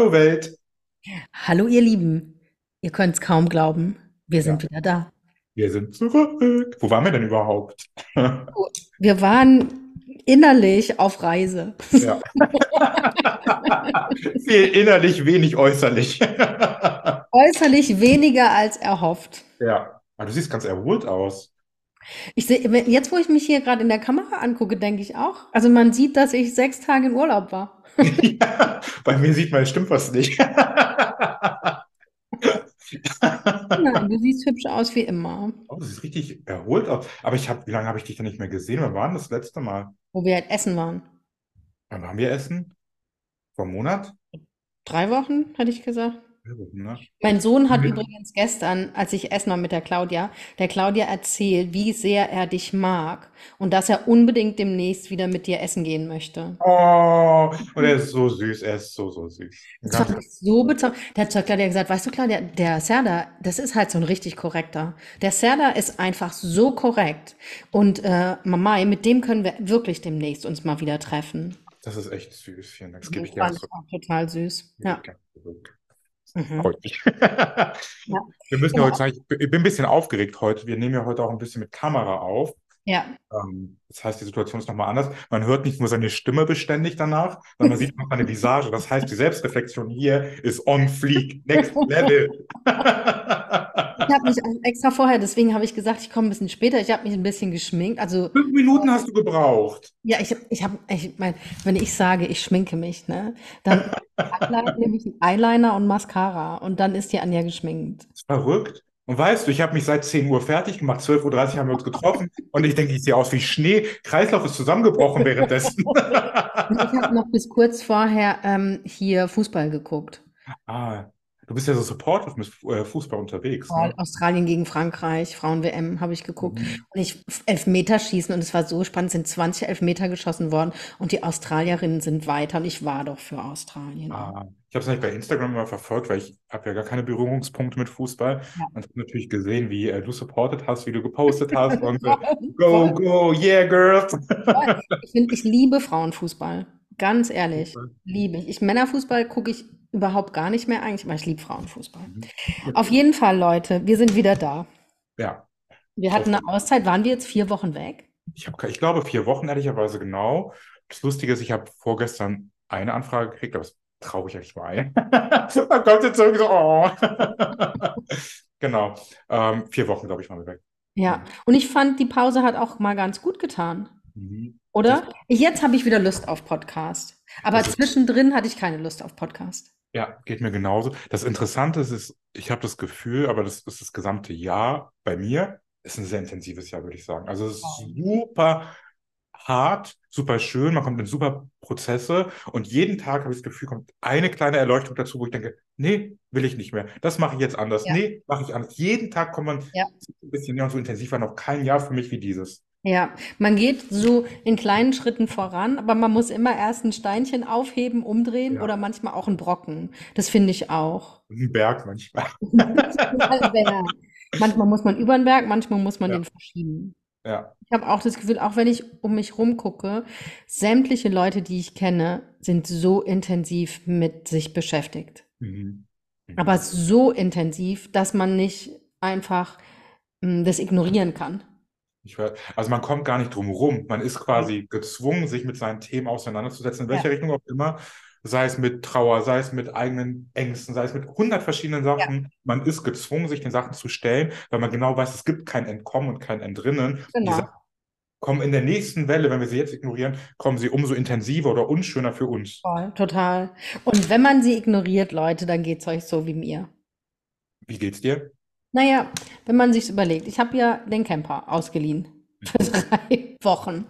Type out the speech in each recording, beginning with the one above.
Hallo Welt. Hallo ihr Lieben, ihr könnt es kaum glauben, wir sind wieder da. Wir sind zurück. Wo waren wir denn überhaupt? Wir waren innerlich auf Reise. Ja. Viel innerlich, wenig äußerlich. Äußerlich weniger als erhofft. Ja. Aber du siehst ganz erholt aus. Ich sehe, jetzt wo ich mich hier gerade in der Kamera angucke, denke ich auch. Also man sieht, dass ich sechs Tage in Urlaub war. ja, bei mir sieht man, stimmt was nicht. Nein, du siehst hübsch aus wie immer. Oh, du siehst richtig erholt aus. Aber ich habe, wie lange habe ich dich denn nicht mehr gesehen? Wann war denn das letzte Mal? Wo wir halt essen waren. Wann waren wir essen? Vor einem Monat? Drei Wochen, hätte ich gesagt. Ja, ne? Mein Sohn hat Ja. übrigens gestern, als ich essen war mit der Claudia, der Claudia erzählt, wie sehr er dich mag und dass er unbedingt demnächst wieder mit dir essen gehen möchte. Oh, und er ist so süß, er ist so, so süß. Das fand ich so bezaubernd. Der hat zur Claudia gesagt, weißt du, Claudia, der Serda, das ist halt so ein richtig korrekter. Der Serda ist einfach so korrekt. Und äh, Mamai, mit dem können wir wirklich demnächst uns mal wieder treffen. Das ist echt süß, vielen Dank. Das gebe ich zurück. auch total süß. Gebe Ja. Mhm. Freut mich. Ja. Wir müssen Genau. heute sagen, ich bin ein bisschen aufgeregt heute. Wir nehmen ja heute auch ein bisschen mit Kamera auf. Ja. Ähm, Das heißt, die Situation ist nochmal anders. Man hört nicht nur seine Stimme beständig danach, sondern man sieht auch seine Visage. Das heißt, die Selbstreflexion hier ist on fleek, next level. Ich habe mich extra vorher, deswegen habe ich gesagt, ich komme ein bisschen später. Ich habe mich ein bisschen geschminkt. Also Fünf Minuten hast du gebraucht. Ja, ich habe, ich hab, ich mein, wenn ich sage, ich schminke mich, ne, dann nehme ich Eyeliner und Mascara und dann ist die Anja geschminkt. Verrückt. Und weißt du, ich habe mich seit 10 Uhr fertig gemacht, 12.30 Uhr haben wir uns getroffen und ich denke, ich sehe aus wie Schnee. Kreislauf ist zusammengebrochen währenddessen. Ich habe noch bis kurz vorher ähm, hier Fußball geguckt. Ah, du bist ja so supportive mit äh, Fußball unterwegs, Vor ne? Australien gegen Frankreich, Frauen-WM habe ich geguckt. Mhm. Und ich Elfmeterschießen und es war so spannend, sind 20 Elfmeter geschossen worden und die Australierinnen sind weiter und ich war doch für Australien. Ah, ich habe es nicht bei Instagram immer verfolgt, weil ich habe ja gar keine Berührungspunkte mit Fußball. Ja. Und habe natürlich gesehen, wie äh, du supportet hast, wie du gepostet hast und so, go, go, yeah, girls. Ich finde, ich liebe Frauenfußball. Ganz ehrlich, liebe ich. ich. Männerfußball gucke ich überhaupt gar nicht mehr eigentlich, aber ich liebe Frauenfußball. Mhm. Auf jeden Fall, Leute, wir sind wieder da. Ja, Wir hatten eine Auszeit, waren wir jetzt vier Wochen weg? ich habe, ich glaube, vier Wochen ehrlicherweise genau. Das Lustige ist, ich habe vorgestern eine Anfrage gekriegt, aber das traue ich echt mal ein. Man kommt jetzt irgendwie so, oh. Genau, ähm, vier Wochen, glaube ich, waren wir weg. Ja. Und ich fand, die Pause hat auch mal ganz gut getan. Mhm. Oder? Jetzt habe ich wieder Lust auf Podcast. Aber ist- zwischendrin hatte ich keine Lust auf Podcast. Ja, geht mir genauso. Das Interessante ist, ist, ich habe das Gefühl, aber das ist das gesamte Jahr bei mir, ist ein sehr intensives Jahr, würde ich sagen. Also es ist super hart, super schön, man kommt in super Prozesse und jeden Tag habe ich das Gefühl, kommt eine kleine Erleuchtung dazu, wo ich denke, nee, will ich nicht mehr. Das mache ich jetzt anders. Ja. Nee, mache ich anders. Jeden Tag kommt man Ja. ein bisschen näher und so intensiv war noch kein Jahr für mich wie dieses. Ja, man geht so in kleinen Schritten voran, aber man muss immer erst ein Steinchen aufheben, umdrehen Ja. oder manchmal auch einen Brocken. Das finde ich auch. Ein Berg manchmal. Manchmal muss man über den Berg, manchmal muss man Ja. den verschieben. Ja. Ich habe auch das Gefühl, auch wenn ich um mich rumgucke, sämtliche Leute, die ich kenne, sind so intensiv mit sich beschäftigt. Mhm. Mhm. Aber so intensiv, dass man nicht einfach mm, das ignorieren kann. Weiß, also man kommt gar nicht drum rum. Man ist quasi gezwungen, sich mit seinen Themen auseinanderzusetzen, in welcher Ja. Richtung auch immer. Sei es mit Trauer, sei es mit eigenen Ängsten, sei es mit hundert verschiedenen Sachen. Man ist gezwungen, sich den Sachen zu stellen, weil man genau weiß, es gibt kein Entkommen und kein Entrinnen. Genau. Sachen kommen in der nächsten Welle, wenn wir sie jetzt ignorieren, kommen sie umso intensiver oder unschöner für uns. Voll, total. Und wenn man sie ignoriert, Leute, dann geht es euch so wie mir. Wie geht's dir? Naja, wenn man sich's überlegt, ich habe ja den Camper ausgeliehen. Für drei Wochen.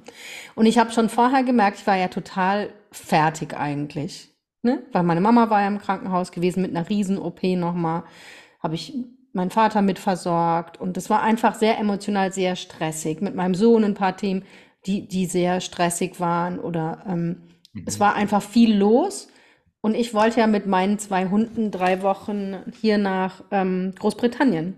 Und ich habe schon vorher gemerkt, ich war ja total fertig eigentlich. Ne? Weil meine Mama war ja im Krankenhaus gewesen mit einer Riesen-OP nochmal. Habe ich meinen Vater mitversorgt. Und es war einfach sehr emotional, sehr stressig. Mit meinem Sohn ein paar Themen, die, die sehr stressig waren. Oder ähm, mhm. es war einfach viel los. Und ich wollte ja mit meinen zwei Hunden drei Wochen hier nach ähm, Großbritannien.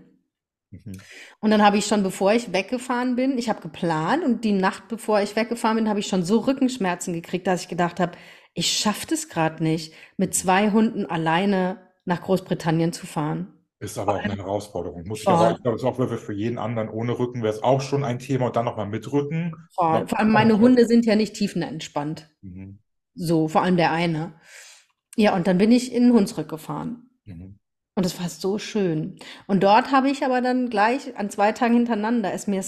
Mhm. Und dann habe ich schon, bevor ich weggefahren bin, ich habe geplant und die Nacht, bevor ich weggefahren bin, habe ich schon so Rückenschmerzen gekriegt, dass ich gedacht habe, ich schaffe das gerade nicht, mit zwei Hunden alleine nach Großbritannien zu fahren. Ist aber auch eine Herausforderung. Muss ich aber, ich glaube, es ist auch für jeden anderen ohne Rücken wäre es auch schon ein Thema und dann nochmal mit Rücken. Vor, vor allem meine Hunde sind ja nicht tiefenentspannt. Mhm. So, vor allem der eine. Ja, und dann bin ich in Hunsrück gefahren. Mhm. Und es war so schön. Und dort habe ich aber dann gleich an zwei Tagen hintereinander, ist mir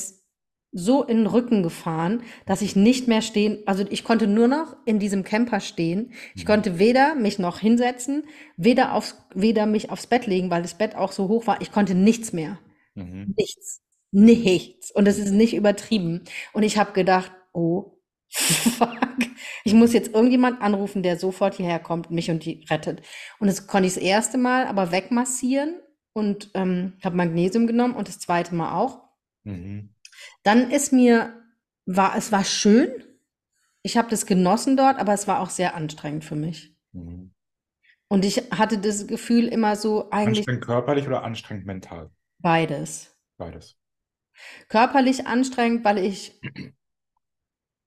so in den Rücken gefahren, dass ich nicht mehr stehen, also ich konnte nur noch in diesem Camper stehen. Ich mhm. konnte weder mich noch hinsetzen, weder aufs, weder mich aufs Bett legen, weil das Bett auch so hoch war. Ich konnte nichts mehr. Mhm. Nichts. Nichts. Und das ist nicht übertrieben. Und ich habe gedacht, oh, fuck. Ich muss jetzt irgendjemand anrufen, der sofort hierher kommt, mich und die rettet. Und das konnte ich das erste Mal aber wegmassieren und ähm, habe Magnesium genommen und das zweite Mal auch. Mhm. Dann ist mir, war, es war schön. Ich habe das genossen dort, aber es war auch sehr anstrengend für mich. Mhm. Und ich hatte das Gefühl immer so eigentlich. Anstrengend körperlich oder anstrengend mental? Beides. Beides. Körperlich anstrengend, weil ich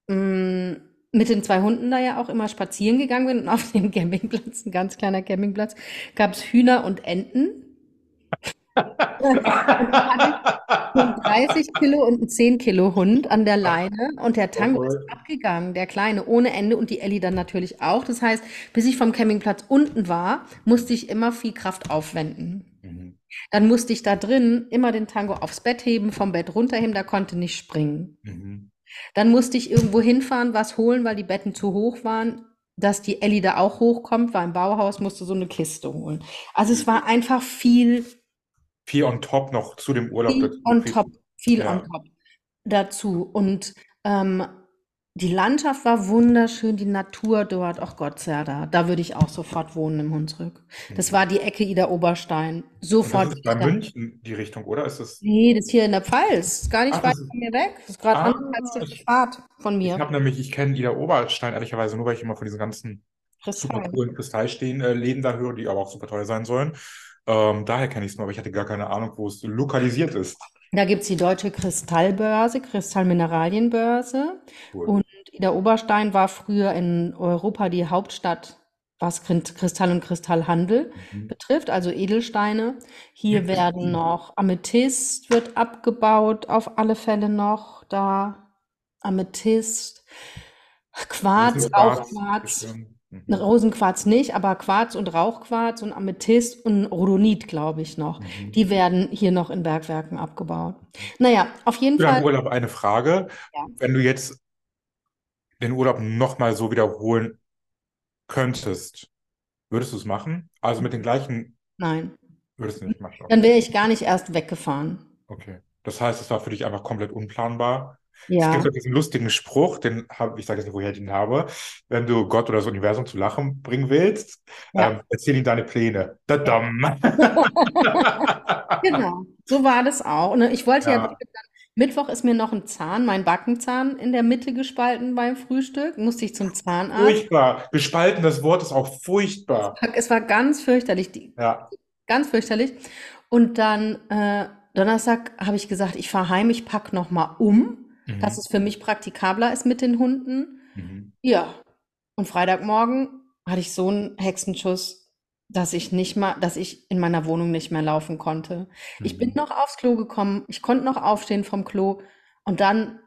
mh, mm, mit den zwei Hunden da ja auch immer spazieren gegangen bin und auf dem Campingplatz, ein ganz kleiner Campingplatz, gab es Hühner und Enten. und 30 Kilo und ein 10 Kilo Hund an der Leine und der Tango ist abgegangen, der Kleine, ohne Ende und die Ellie dann natürlich auch. Das heißt, bis ich vom Campingplatz unten war, musste ich immer viel Kraft aufwenden. Mhm. Dann musste ich da drin immer den Tango aufs Bett heben, vom Bett runterheben, der konnte nicht springen. Mhm. Dann musste ich irgendwo hinfahren, was holen, weil die Betten zu hoch waren, dass die Ellie da auch hochkommt, war im Bauhaus, musste so eine Kiste holen. Also es war einfach viel. Viel on top noch zu dem Urlaub. Viel on top, viel ja. on top dazu. Und ähm, die Landschaft war wunderschön, die Natur dort, ach Gott, Serda, da würde ich auch sofort wohnen im Hunsrück. Das mhm. war die Ecke Ida Oberstein. Sofort. Und das ist bei München die Richtung, oder? Ist das nee, das ist hier in der Pfalz. Ist gar nicht ach, weit von mir weg. Das ist gerade ah, anderthalb Fahrt von mir. Ich habe nämlich, ich kenne Ida Oberstein ehrlicherweise nur, weil ich immer von diesen ganzen Kristall. super coolen Kristallstehen-Läden da höre, die aber auch super teuer sein sollen. Ähm, daher kenne ich es nur, aber ich hatte gar keine Ahnung, wo es lokalisiert ist. Da gibt es die Deutsche Kristallbörse, Kristallmineralienbörse. Cool. Und Ida Oberstein war früher in Europa die Hauptstadt, was Kristall und Kristallhandel mhm. betrifft, also Edelsteine. Hier werden noch Amethyst wird abgebaut, auf alle Fälle noch da. Amethyst, Quarz, auch Quarz. Mhm. Rosenquarz nicht, aber Quarz und Rauchquarz und Amethyst und Rhodonit, glaube ich noch. Mhm. Die werden hier noch in Bergwerken abgebaut. Naja, auf jeden Für Fall. Urlaub eine Frage. Ja. Wenn du jetzt den Urlaub nochmal so wiederholen könntest, würdest du es machen? Also mit den gleichen. Nein. Würdest du nicht machen? Okay. Dann wäre ich gar nicht erst weggefahren. Okay. Das heißt, es war für dich einfach komplett unplanbar. Ja. Es gibt ja diesen lustigen Spruch, den habe ich sage jetzt nicht, woher ich ihn habe. Wenn du Gott oder das Universum zu lachen bringen willst, ja. ähm, erzähl ihm deine Pläne. Da genau, so war das auch. Und ich wollte ja, ja Mittwoch ist mir noch ein Zahn, mein Backenzahn in der Mitte gespalten beim Frühstück. Musste ich zum Zahnarzt. Furchtbar. Gespalten, das Wort ist auch furchtbar. Es war, es war ganz fürchterlich. Die, ja. Ganz fürchterlich. Und dann äh, Donnerstag habe ich gesagt, ich fahre heim, ich packe nochmal um mhm. dass es für mich praktikabler ist mit den Hunden. Mhm. Ja. Und Freitagmorgen hatte ich so einen Hexenschuss, dass ich nicht mal, dass ich in meiner Wohnung nicht mehr laufen konnte. Mhm. Ich bin mhm. noch aufs Klo gekommen, ich konnte noch aufstehen vom Klo und dann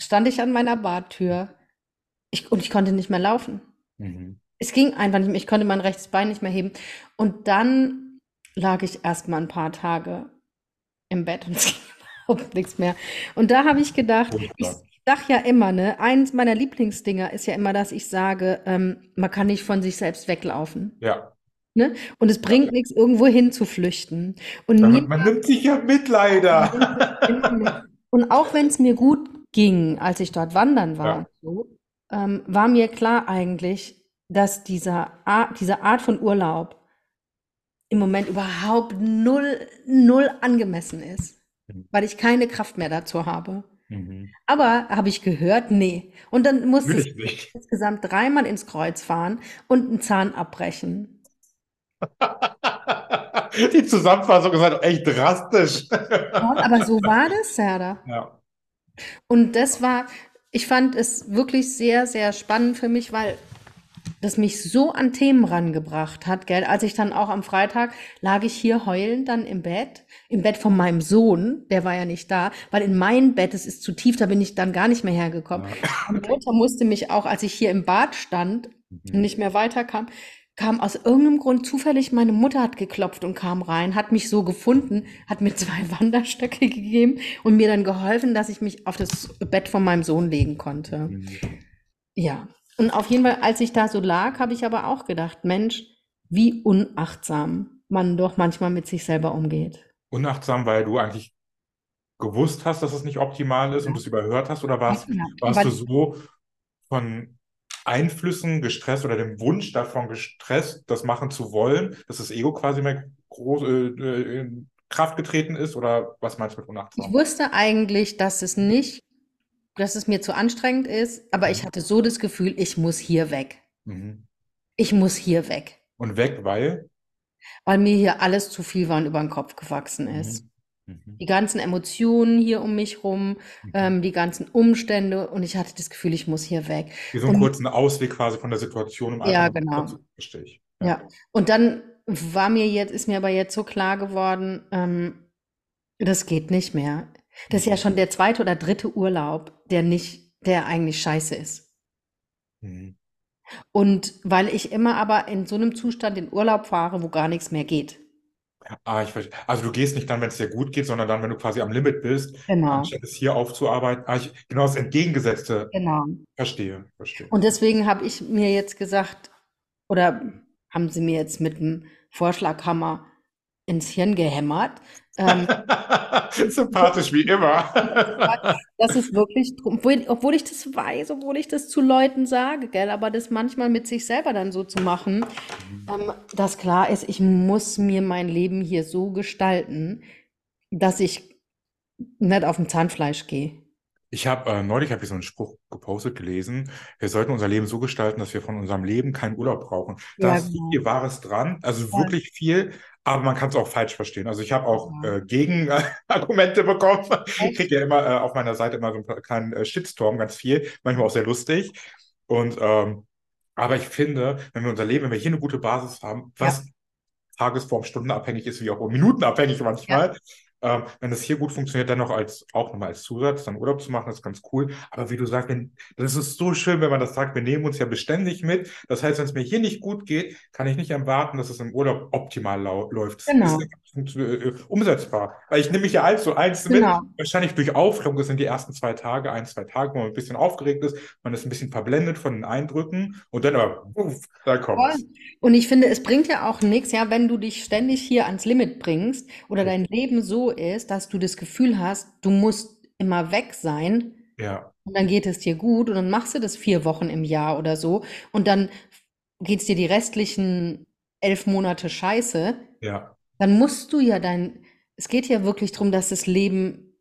stand ich an meiner Badtür ich, und ich konnte nicht mehr laufen. Mhm. Es ging einfach nicht mehr, ich konnte mein rechtes Bein nicht mehr heben. Und dann lag ich erst mal ein paar Tage im Bett und es ging überhaupt nichts mehr. Und da habe ich gedacht, ich sage ja immer, ne, eins meiner Lieblingsdinger ist ja immer, dass ich sage, ähm, man kann nicht von sich selbst weglaufen. Ja. Ne? Und es bringt nichts, irgendwo hin zu flüchten. Und man, man nimmt sich ja mit, leider. Und auch wenn es mir gut ging, als ich dort wandern war, Ja. so, ähm, war mir klar eigentlich, dass dieser Art, diese Art von Urlaub im Moment überhaupt null, null angemessen ist, Mhm. weil ich keine Kraft mehr dazu habe. Mhm. Aber habe ich gehört, nee. Und dann musste ich ich insgesamt dreimal ins Kreuz fahren und einen Zahn abbrechen. Die Zusammenfassung ist halt echt drastisch. Ja, aber so war das, Serda. Ja. Und das war, ich fand es wirklich sehr, sehr spannend für mich, weil das mich so an Themen rangebracht hat, gell? Als ich dann auch am Freitag lag ich hier heulend dann im Bett, im Bett von meinem Sohn, der war ja nicht da, weil in mein Bett, es ist zu tief, da bin ich dann gar nicht mehr hergekommen. Ja. Meine Mutter musste mich auch, als ich hier im Bad stand und Mhm. nicht mehr weiterkam, kam aus irgendeinem Grund zufällig, meine Mutter hat geklopft und kam rein, hat mich so gefunden, hat mir zwei Wanderstöcke gegeben und mir dann geholfen, dass ich mich auf das Bett von meinem Sohn legen konnte. Mhm. Ja, und auf jeden Fall, als ich da so lag, habe ich aber auch gedacht, Mensch, wie unachtsam man doch manchmal mit sich selber umgeht. Unachtsam, weil du eigentlich gewusst hast, dass es nicht optimal ist und Ja. es überhört hast, oder warst, Ja, warst du so von Einflüssen gestresst oder dem Wunsch davon gestresst, das machen zu wollen, dass das Ego quasi mehr groß, äh, äh, in Kraft getreten ist? Oder was meinst du mit ich unachtsam? wusste eigentlich, dass es nicht, dass es mir zu anstrengend ist, aber ich Mhm. hatte so das Gefühl, ich muss hier weg. Mhm. Ich muss hier weg, Und weg, weil? weil mir hier alles zu viel war und über den Kopf gewachsen ist. Mhm. Mhm. Die ganzen Emotionen hier um mich rum, Mhm. ähm, die ganzen Umstände und ich hatte das Gefühl, ich muss hier weg. Wie so einen Und kurzen Ausweg quasi von der Situation, um ja, genau. verstehe ich. Ja. Ja. Und dann war mir jetzt, ist mir aber jetzt so klar geworden, ähm, das geht nicht mehr. Das ist ja schon der zweite oder dritte Urlaub, der nicht, der eigentlich scheiße ist. Mhm. Und weil ich immer aber in so einem Zustand in Urlaub fahre, wo gar nichts mehr geht. Ah, ich verstehe. Also du gehst nicht dann, wenn es dir gut geht, sondern dann, wenn du quasi am Limit bist, Genau, anstatt es hier aufzuarbeiten. Ah, ich, genau das Entgegengesetzte. genau. Verstehe, verstehe. Und deswegen habe ich mir jetzt gesagt, oder haben sie mir jetzt mit dem Vorschlaghammer ins Hirn gehämmert, ähm, Sympathisch wie immer. Das ist wirklich, obwohl, obwohl ich das weiß, obwohl ich das zu Leuten sage, gell, aber das manchmal mit sich selber dann so zu machen, ähm, dass klar ist, ich muss mir mein Leben hier so gestalten, dass ich nicht auf dem Zahnfleisch gehe. Ich habe äh, neulich habe ich so einen Spruch gepostet gelesen. Wir sollten unser Leben so gestalten, dass wir von unserem Leben keinen Urlaub brauchen. Da Ja, ist genau. viel Wahres dran, also Voll. wirklich viel, aber man kann es auch falsch verstehen. Also ich habe auch Ja. äh, Gegenargumente bekommen. Ich kriege ja immer äh, auf meiner Seite immer so einen kleinen äh, Shitstorm, ganz viel, manchmal auch sehr lustig. Und ähm, aber ich finde, wenn wir unser Leben, wenn wir hier eine gute Basis haben, Ja, was Tagesform, stundenabhängig ist, wie auch minutenabhängig ja, manchmal. Ähm, wenn es hier gut funktioniert, dann noch als, auch nochmal als Zusatz, dann Urlaub zu machen, ist ganz cool. Aber wie du sagst, wenn, das ist so schön, wenn man das sagt, wir nehmen uns ja beständig mit. Das heißt, wenn es mir hier nicht gut geht, kann ich nicht erwarten, dass es im Urlaub optimal läuft. Das ist äh, umsetzbar. Weil ich nehme mich ja eins zu eins mit. genau. Wahrscheinlich durch Aufregung, das sind die ersten zwei Tage, ein, zwei Tage, wo man ein bisschen aufgeregt ist, man ist ein bisschen verblendet von den Eindrücken und dann aber, uff, da Voll. kommt's. Und ich finde, es bringt ja auch nichts, ja, wenn du dich ständig hier ans Limit bringst oder dein Leben so ist, dass du das Gefühl hast, du musst immer weg sein Ja, und dann geht es dir gut und dann machst du das vier Wochen im Jahr oder so und dann geht es dir die restlichen elf Monate scheiße, ja, dann musst du ja dein, es geht ja wirklich darum, dass das Leben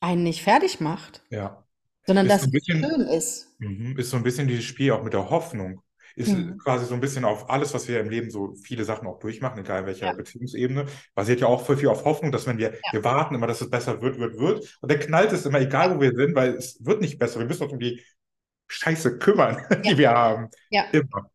einen nicht fertig macht, ja. sondern Ist dass so ein es bisschen. schön ist. Mhm. Ist so ein bisschen dieses Spiel auch mit der Hoffnung. Ist Mhm. quasi so ein bisschen auf alles, was wir im Leben so viele Sachen auch durchmachen, egal in welcher Ja, Beziehungsebene, basiert ja auch voll viel auf Hoffnung, dass wenn wir, ja, wir warten immer, dass es besser wird, wird, wird. Und dann knallt es immer, egal wo wir sind, weil es wird nicht besser. Wir müssen uns um die Scheiße kümmern, die wir haben. ja, Immer.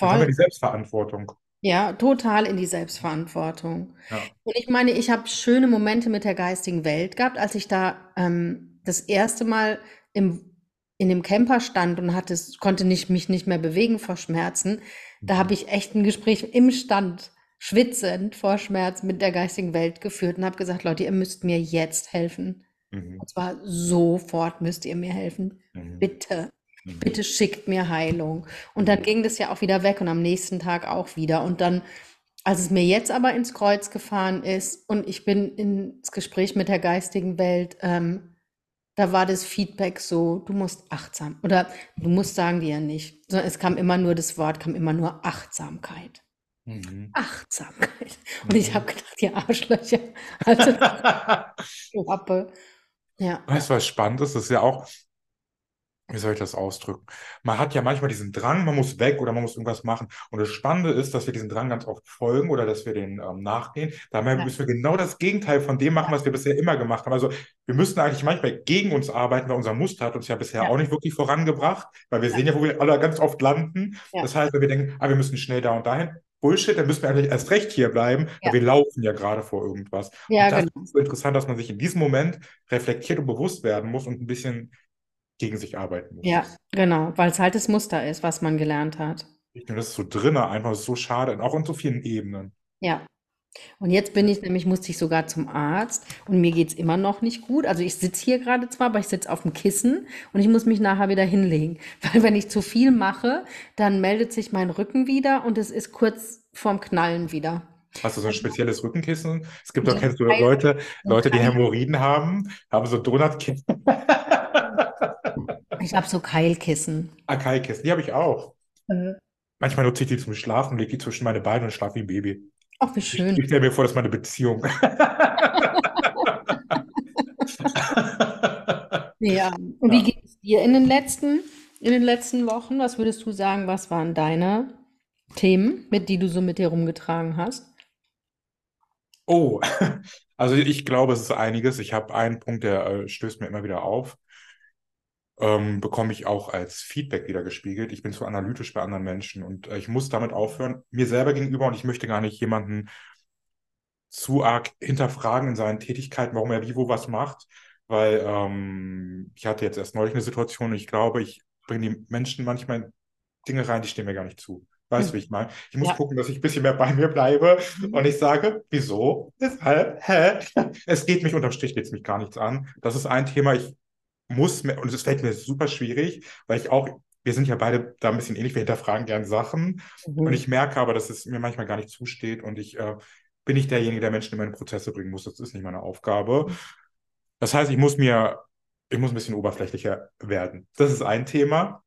Dann haben wir voll. die Selbstverantwortung. Ja, total in die Selbstverantwortung. Ja. Und ich meine, ich habe schöne Momente mit der geistigen Welt gehabt, als ich da ähm, das erste Mal im, in dem Camper stand und hatte, konnte nicht, mich nicht mehr bewegen vor Schmerzen. Da habe Mhm. ich echt ein Gespräch im Stand, schwitzend vor Schmerz mit der geistigen Welt geführt und habe gesagt, Leute, ihr müsst mir jetzt helfen. Mhm. Und zwar sofort müsst ihr mir helfen. Mhm. Bitte. Mhm. Bitte schickt mir Heilung. Und dann Mhm. ging das ja auch wieder weg und am nächsten Tag auch wieder. Und dann, als es mir jetzt aber ins Kreuz gefahren ist und ich bin ins Gespräch mit der geistigen Welt, ähm, da war das Feedback so, du musst achtsam oder du musst sagen die ja nicht, sondern es kam immer nur das Wort, kam immer nur Achtsamkeit. Mhm. Achtsamkeit. Und ich habe gedacht, ihr Arschlöcher, also Klappe. Ja. Weißt du, was spannend ist? Das ist ja auch, wie soll ich das ausdrücken? Man hat ja manchmal diesen Drang, man muss weg oder man muss irgendwas machen. Und das Spannende ist, dass wir diesen Drang ganz oft folgen oder dass wir den ähm, nachgehen. Dabei Ja. müssen wir genau das Gegenteil von dem machen, was wir bisher immer gemacht haben. Also wir müssten eigentlich manchmal gegen uns arbeiten, weil unser Muster hat uns ja bisher Ja. auch nicht wirklich vorangebracht, weil wir sehen ja, wo wir alle ganz oft landen. Ja. Das heißt, wenn wir denken, ah, wir müssen schnell da und dahin, Bullshit, dann müssen wir eigentlich erst recht hier bleiben, weil Ja. wir laufen ja gerade vor irgendwas. Ja, Und das genau. ist so interessant, dass man sich in diesem Moment reflektiert und bewusst werden muss und ein bisschen gegen sich arbeiten muss. Ja, genau, weil es halt das Muster ist, was man gelernt hat. Ich finde, das ist so drinne, einfach so schade, und auch in so vielen Ebenen. Ja. Und jetzt bin ich nämlich, musste ich sogar zum Arzt und mir geht's immer noch nicht gut. Also ich sitze hier gerade zwar, aber ich sitze auf dem Kissen und ich muss mich nachher wieder hinlegen. Weil wenn ich zu viel mache, dann meldet sich mein Rücken wieder und es ist kurz vorm Knallen wieder. Hast du so ein spezielles Rückenkissen? Es gibt doch, kennst du Leute, Leute, die Hämorrhoiden haben, haben so Donutkissen. Ich habe so Keilkissen. Akai-Kissen, die habe ich auch. Äh, Manchmal nutze ich die zum Schlafen, lege die zwischen meine Beine und schlafe wie ein Baby. Ach, wie Ich, schön. ich stelle mir vor, das ist meine Beziehung. Ja. Und wie geht es dir in den letzten, in den letzten Wochen? Was würdest du sagen, was waren deine Themen, mit die du so mit dir rumgetragen hast? Oh, also ich glaube, es ist einiges. Ich habe einen Punkt, der äh, stößt mir immer wieder auf. Ähm, bekomme ich auch als Feedback wieder gespiegelt. Ich bin zu analytisch bei anderen Menschen und äh, ich muss damit aufhören, mir selber gegenüber und ich möchte gar nicht jemanden zu arg hinterfragen in seinen Tätigkeiten, warum er wie wo was macht, weil ähm, ich hatte jetzt erst neulich eine Situation und ich glaube, ich bringe die Menschen manchmal in Dinge rein, die stehen mir gar nicht zu. Weißt du, wie ich meine? Ich muss Ja. gucken, dass ich ein bisschen mehr bei mir bleibe und ich sage, wieso, weshalb, hä? Es geht mich unterm Strich geht's mich gar nichts an. Das ist ein Thema, ich muss mir, und es fällt mir super schwierig, weil ich auch, wir sind ja beide da ein bisschen ähnlich, wir hinterfragen gern Sachen Mhm. und ich merke aber, dass es mir manchmal gar nicht zusteht und ich äh, bin nicht derjenige, der Menschen in meine Prozesse bringen muss. Das ist nicht meine Aufgabe. Das heißt, ich muss mir, ich muss ein bisschen oberflächlicher werden. Das ist ein Thema.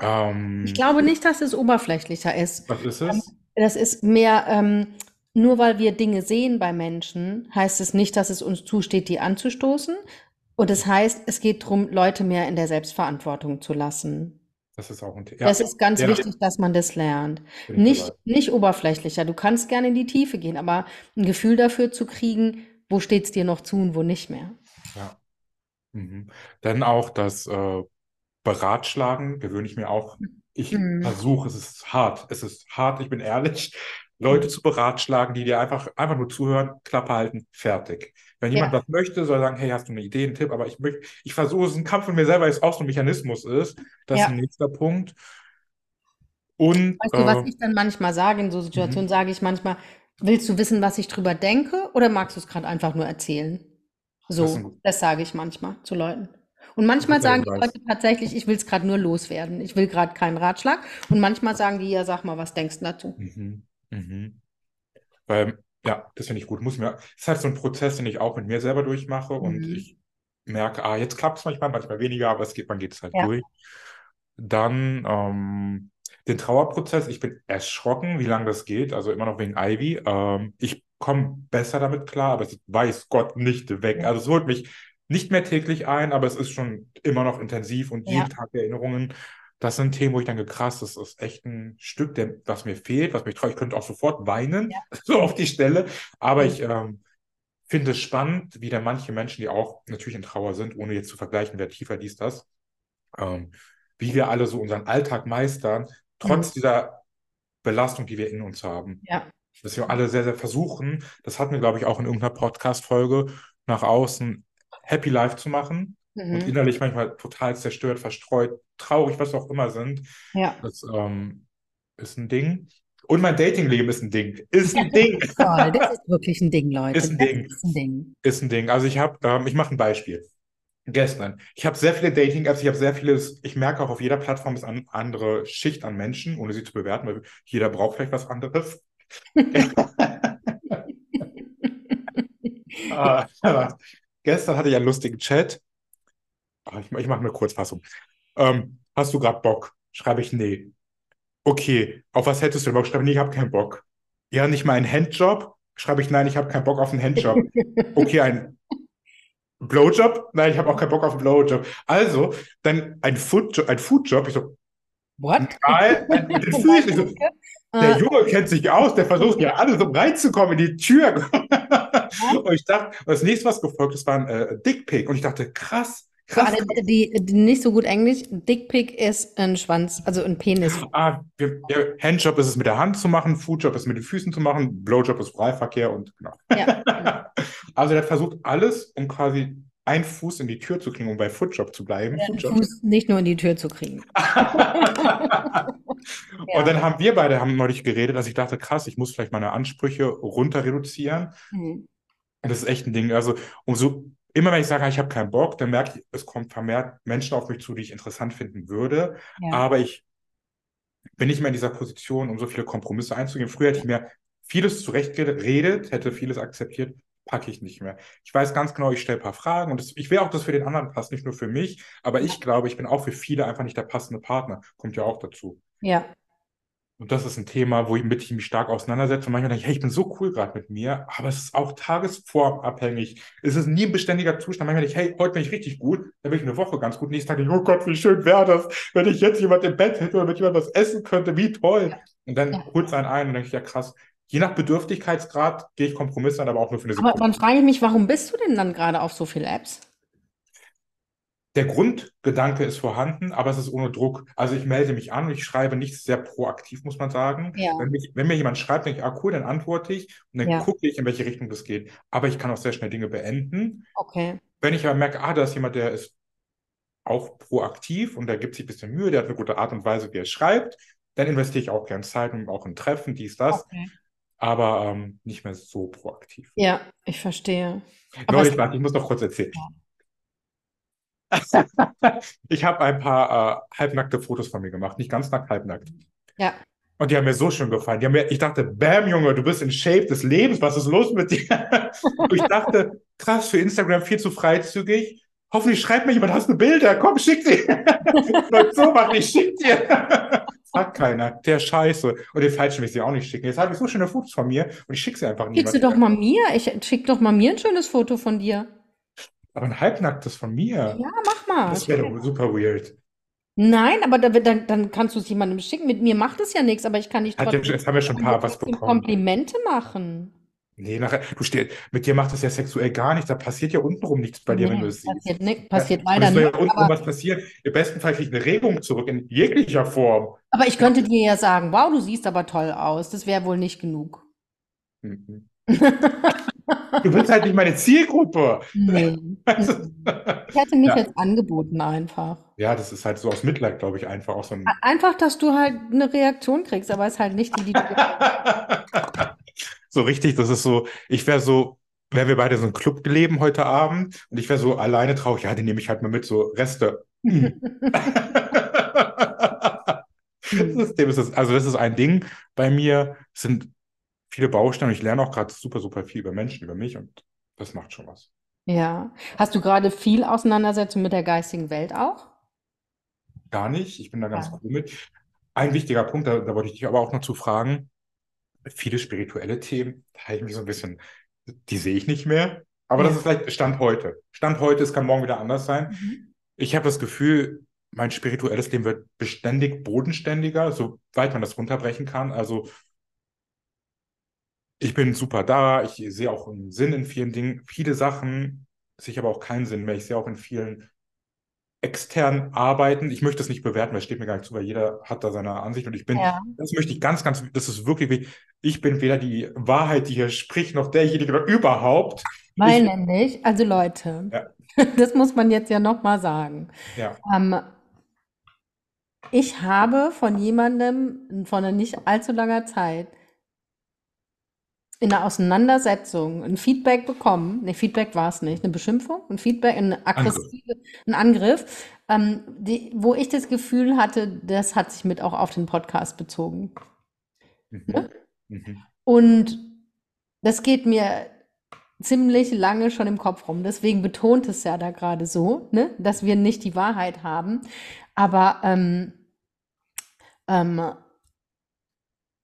Ähm, Ich glaube nicht, dass es oberflächlicher ist. was ist es? Das ist mehr, ähm, nur weil wir Dinge sehen bei Menschen, heißt es nicht, dass es uns zusteht, die anzustoßen. Und es heißt, es geht darum, Leute mehr in der Selbstverantwortung zu lassen. Das ist auch ein Thema. Das ist ganz Ja, wichtig, dass man das lernt. Nicht, nicht oberflächlicher. Du kannst gerne in die Tiefe gehen, aber ein Gefühl dafür zu kriegen, wo steht es dir noch zu und wo nicht mehr. Ja. Mhm. Dann auch das äh, Beratschlagen gewöhne ich mir auch. Ich Mhm. versuche, es ist hart. Es ist hart, ich bin ehrlich, Leute zu beratschlagen, die dir einfach, einfach nur zuhören, Klappe halten, fertig. Wenn jemand Ja. was möchte, soll er sagen, hey, hast du eine Idee, einen Tipp? Aber ich möchte, ich versuche, es ist ein Kampf mit mir selber, weil es auch so ein Mechanismus ist. Das Ja. ist ein nächster Punkt. Und Weißt du, was äh, ich dann manchmal sage in so Mhm. Situationen, sage ich manchmal, willst du wissen, was ich drüber denke oder magst du es gerade einfach nur erzählen? Das ist So, ein- das sage ich manchmal zu Leuten. Und manchmal sagen die. Leute tatsächlich, ich will es gerade nur loswerden. Ich will gerade keinen Ratschlag. Und manchmal sagen die, ja, sag mal, was denkst du dazu? Mhm. Mhm. Weil, ja, das finde ich gut. Muss mir, ist halt so ein Prozess, den ich auch mit mir selber durchmache und Mhm. ich merke, ah, jetzt klappt es manchmal, manchmal weniger, aber es geht, man geht es halt Ja. durch. Dann ähm, den Trauerprozess. Ich bin erschrocken, wie lange das geht, also immer noch wegen Ivy. Ähm, ich komme besser damit klar, aber es weiß Gott nicht weg. Ja. Also es holt mich nicht mehr täglich ein, aber es ist schon immer noch intensiv und Ja. jeden Tag Erinnerungen. Das sind Themen, wo ich denke, krass, das ist echt ein Stück, der, was mir fehlt, was mich trauert. Ich könnte auch sofort weinen, Ja. so auf die Stelle. Aber ich ähm, finde es spannend, wie da manche Menschen, die auch natürlich in Trauer sind, ohne jetzt zu vergleichen, wer tiefer dies, das, ähm, wie wir alle so unseren Alltag meistern, trotz Mhm. dieser Belastung, die wir in uns haben. Ja. Dass wir alle sehr, sehr versuchen, das hatten wir, glaube ich, auch in irgendeiner Podcast-Folge, nach außen Happy Life zu machen und Mhm. innerlich manchmal total zerstört, verstreut, traurig, was auch immer sind. Ja. Das ähm, ist ein Ding. Und mein Datingleben ist ein Ding. Ist ein Ding. Toll, das ist wirklich ein Ding, Leute. Ist ein Das Ding. ist ein Ding. Ist ein Ding. Also ich habe, ähm, ich mache ein Beispiel. Gestern. Ich habe sehr viele Dating-Apps, ich habe sehr vieles, ich merke auch auf jeder Plattform ist eine andere Schicht an Menschen, ohne sie zu bewerten, weil jeder braucht vielleicht was anderes. Ah, gestern hatte ich einen lustigen Chat ich, ich mache eine Kurzfassung. Ähm, hast du gerade Bock? Schreibe ich nee. Okay, auf was hättest du Bock? Schreibe ich, nee, ich habe keinen Bock. Ja, nicht mal einen Handjob? Schreibe ich, nein, ich habe keinen Bock auf einen Handjob. Okay, ein Blowjob? Nein, ich habe auch keinen Bock auf einen Blowjob. Also, dann ein Foodjob, ein Foodjob. Ich so, What? Nein, den Füßen. Ich so, der Junge kennt sich aus, der versucht ja alles, um reinzukommen in die Tür. und ich dachte, das nächste, was gefolgt ist, war ein äh, Dickpick. Und ich dachte, krass, Für krass. alle, die, die nicht so gut Englisch, Dickpick ist ein Schwanz, also ein Penis. Ah, wir, ja, Handjob ist es mit der Hand zu machen, Foodjob ist mit den Füßen zu machen, Blowjob ist Freiverkehr und genau. Ja, genau. Also der versucht alles, um quasi einen Fuß in die Tür zu kriegen, um bei Foodjob zu bleiben. Foodjob. Fuß nicht nur in die Tür zu kriegen. Und dann haben wir beide haben neulich geredet, dass ich dachte, krass, ich muss vielleicht meine Ansprüche runter reduzieren. Mhm. Das ist echt ein Ding. Also, umso immer wenn ich sage, ich habe keinen Bock, dann merke ich, es kommt vermehrt Menschen auf mich zu, die ich interessant finden würde. Ja. Aber ich bin nicht mehr in dieser Position, um so viele Kompromisse einzugehen. Früher hätte ich mir vieles zurechtgeredet, hätte vieles akzeptiert, packe ich nicht mehr. Ich weiß ganz genau, ich stelle ein paar Fragen und das, ich will auch, dass für den anderen passt, nicht nur für mich, aber ich glaube, ich bin auch für viele einfach nicht der passende Partner. Kommt ja auch dazu. Ja, Und das ist ein Thema, wo ich, mich stark auseinandersetze. Und manchmal denke ich, hey, ich bin so cool gerade mit mir, aber es ist auch tagesformabhängig. Es ist nie ein beständiger Zustand. Manchmal denke ich, hey, heute bin ich richtig gut, dann bin ich eine Woche ganz gut. Nächsten Tag denke ich, oh Gott, wie schön wäre das, wenn ich jetzt jemand im Bett hätte oder mit jemand was essen könnte, wie toll. Und dann Ja. holt es einen ein und denke ich, ja krass. Je nach Bedürftigkeitsgrad gehe ich Kompromisse an, aber auch nur für eine aber Sekunde. dann frage ich mich, warum bist du denn dann gerade auf so viele Apps? Der Grundgedanke ist vorhanden, aber es ist ohne Druck. Also ich melde mich an und ich schreibe nicht sehr proaktiv, muss man sagen. Ja. Wenn mich, wenn mir jemand schreibt, denke ich, ah cool, dann antworte ich und dann Ja. gucke ich, in welche Richtung das geht. Aber ich kann auch sehr schnell Dinge beenden. Okay. Wenn ich aber merke, ah, da ist jemand, der ist auch proaktiv und der gibt sich ein bisschen Mühe, der hat eine gute Art und Weise, wie er schreibt, dann investiere ich auch gern Zeit und auch in Treffen, dies, das, Okay. aber ähm, nicht mehr so proaktiv. Ja, ich verstehe. Neulich, warte, ich muss noch kurz erzählen. Ich habe ein paar äh, halbnackte Fotos von mir gemacht, nicht ganz nackt, halbnackt. ja, Und die haben mir so schön gefallen. Die haben mir, ich dachte, bam, Junge, du bist in Shape des Lebens, was ist los mit dir? Und ich dachte, krass, für Instagram viel zu freizügig. Hoffentlich schreibt mir jemand, hast du Bilder? Komm, schick sie. Leute, so machen, ich schick dir. Fragt keiner, der scheiße. Und den falschen will ich sie auch nicht schicken. Jetzt habe ich so schöne Fotos von mir und ich schicke sie einfach schickst du niemandem. doch mal mir. Ich schick doch mal mir ein schönes Foto von dir. Aber ein halbnacktes von mir, Ja, mach mal. das wäre doch super weird. Nein, aber da, dann, dann kannst du es jemandem schicken. Mit mir macht es ja nichts, aber ich kann Hat ja, trotzdem, jetzt haben wir schon ein paar was bekommen. Komplimente machen. Nee, nachher, du stehst, mit dir macht das ja sexuell gar nichts. Da passiert ja untenrum nichts bei dir, wenn du Nee, es siehst. passiert nicht, Ja, passiert und leider soll ja nicht. untenrum was passieren. Im besten Fall kriege ich eine Regung zurück in jeglicher Form. aber ich könnte dir ja sagen, wow, du siehst aber toll aus. Das wäre wohl nicht genug. Mhm. Du bist halt nicht meine Zielgruppe. Nee. Weißt du? Ich hätte mich Ja. jetzt angeboten einfach. Ja, das ist halt so aus Mitleid, glaube ich, einfach auch so ein. Einfach, dass du halt eine Reaktion kriegst, aber es ist halt nicht die, die du So richtig, das ist so, ich wäre so, wären wir beide so ein Club leben heute Abend und ich wäre so alleine traurig, ja, den nehme ich halt mal mit, so Reste. Hm. System ist das, also das ist ein Ding bei mir, sind viele Bausteine und ich lerne auch gerade super, super viel über Menschen, über mich und das macht schon was. Ja. Hast du gerade viel Auseinandersetzung mit der geistigen Welt auch? Gar nicht, ich bin da ganz Ja. cool mit. Ein wichtiger Punkt, da, da wollte ich dich aber auch noch zu fragen, viele spirituelle Themen, da habe ich mich so ein bisschen, die sehe ich nicht mehr, aber das Ja. ist vielleicht Stand heute. Stand heute, es kann morgen wieder anders sein. Mhm. Ich habe das Gefühl, mein spirituelles Leben wird beständig bodenständiger, soweit man das runterbrechen kann. Also ich bin super da, ich sehe auch einen Sinn in vielen Dingen. Viele Sachen sehe ich aber auch keinen Sinn mehr. Ich sehe auch in vielen externen Arbeiten, ich möchte es nicht bewerten, weil es steht mir gar nicht zu, weil jeder hat da seine Ansicht und ich bin, Ja. das möchte ich ganz, ganz, das ist wirklich. Ich bin weder die Wahrheit, die hier spricht, noch derjenige, der überhaupt. Weil Ich, nämlich, also Leute, Ja. das muss man jetzt ja nochmal sagen. ja, Ähm, ich habe von jemandem vor nicht allzu langer Zeit in einer Auseinandersetzung ein Feedback bekommen. Ne, Feedback war es nicht, eine Beschimpfung, ein Feedback, ein Angriff. aggressive, ein Angriff, ähm, die, wo ich das Gefühl hatte, das hat sich mit auch auf den Podcast bezogen. Mhm. Ne? Mhm. Und das geht mir ziemlich lange schon im Kopf rum. Deswegen betont es ja da gerade so, ne, dass wir nicht die Wahrheit haben. Aber ähm, ähm,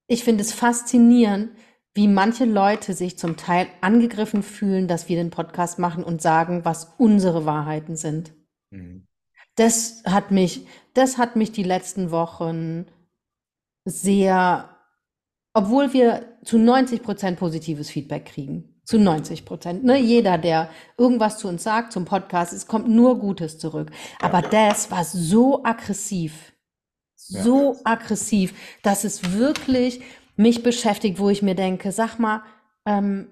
ich finde es faszinierend, wie manche Leute sich zum Teil angegriffen fühlen, dass wir den Podcast machen und sagen, was unsere Wahrheiten sind. Mhm. Das hat mich, das hat mich die letzten Wochen sehr, obwohl wir zu 90 Prozent positives Feedback kriegen. Zu 90 Prozent. Ne? Jeder, der irgendwas zu uns sagt, zum Podcast, es kommt nur Gutes zurück. Aber das war so aggressiv. So aggressiv, dass es wirklich mich beschäftigt, wo ich mir denke, sag mal, ähm,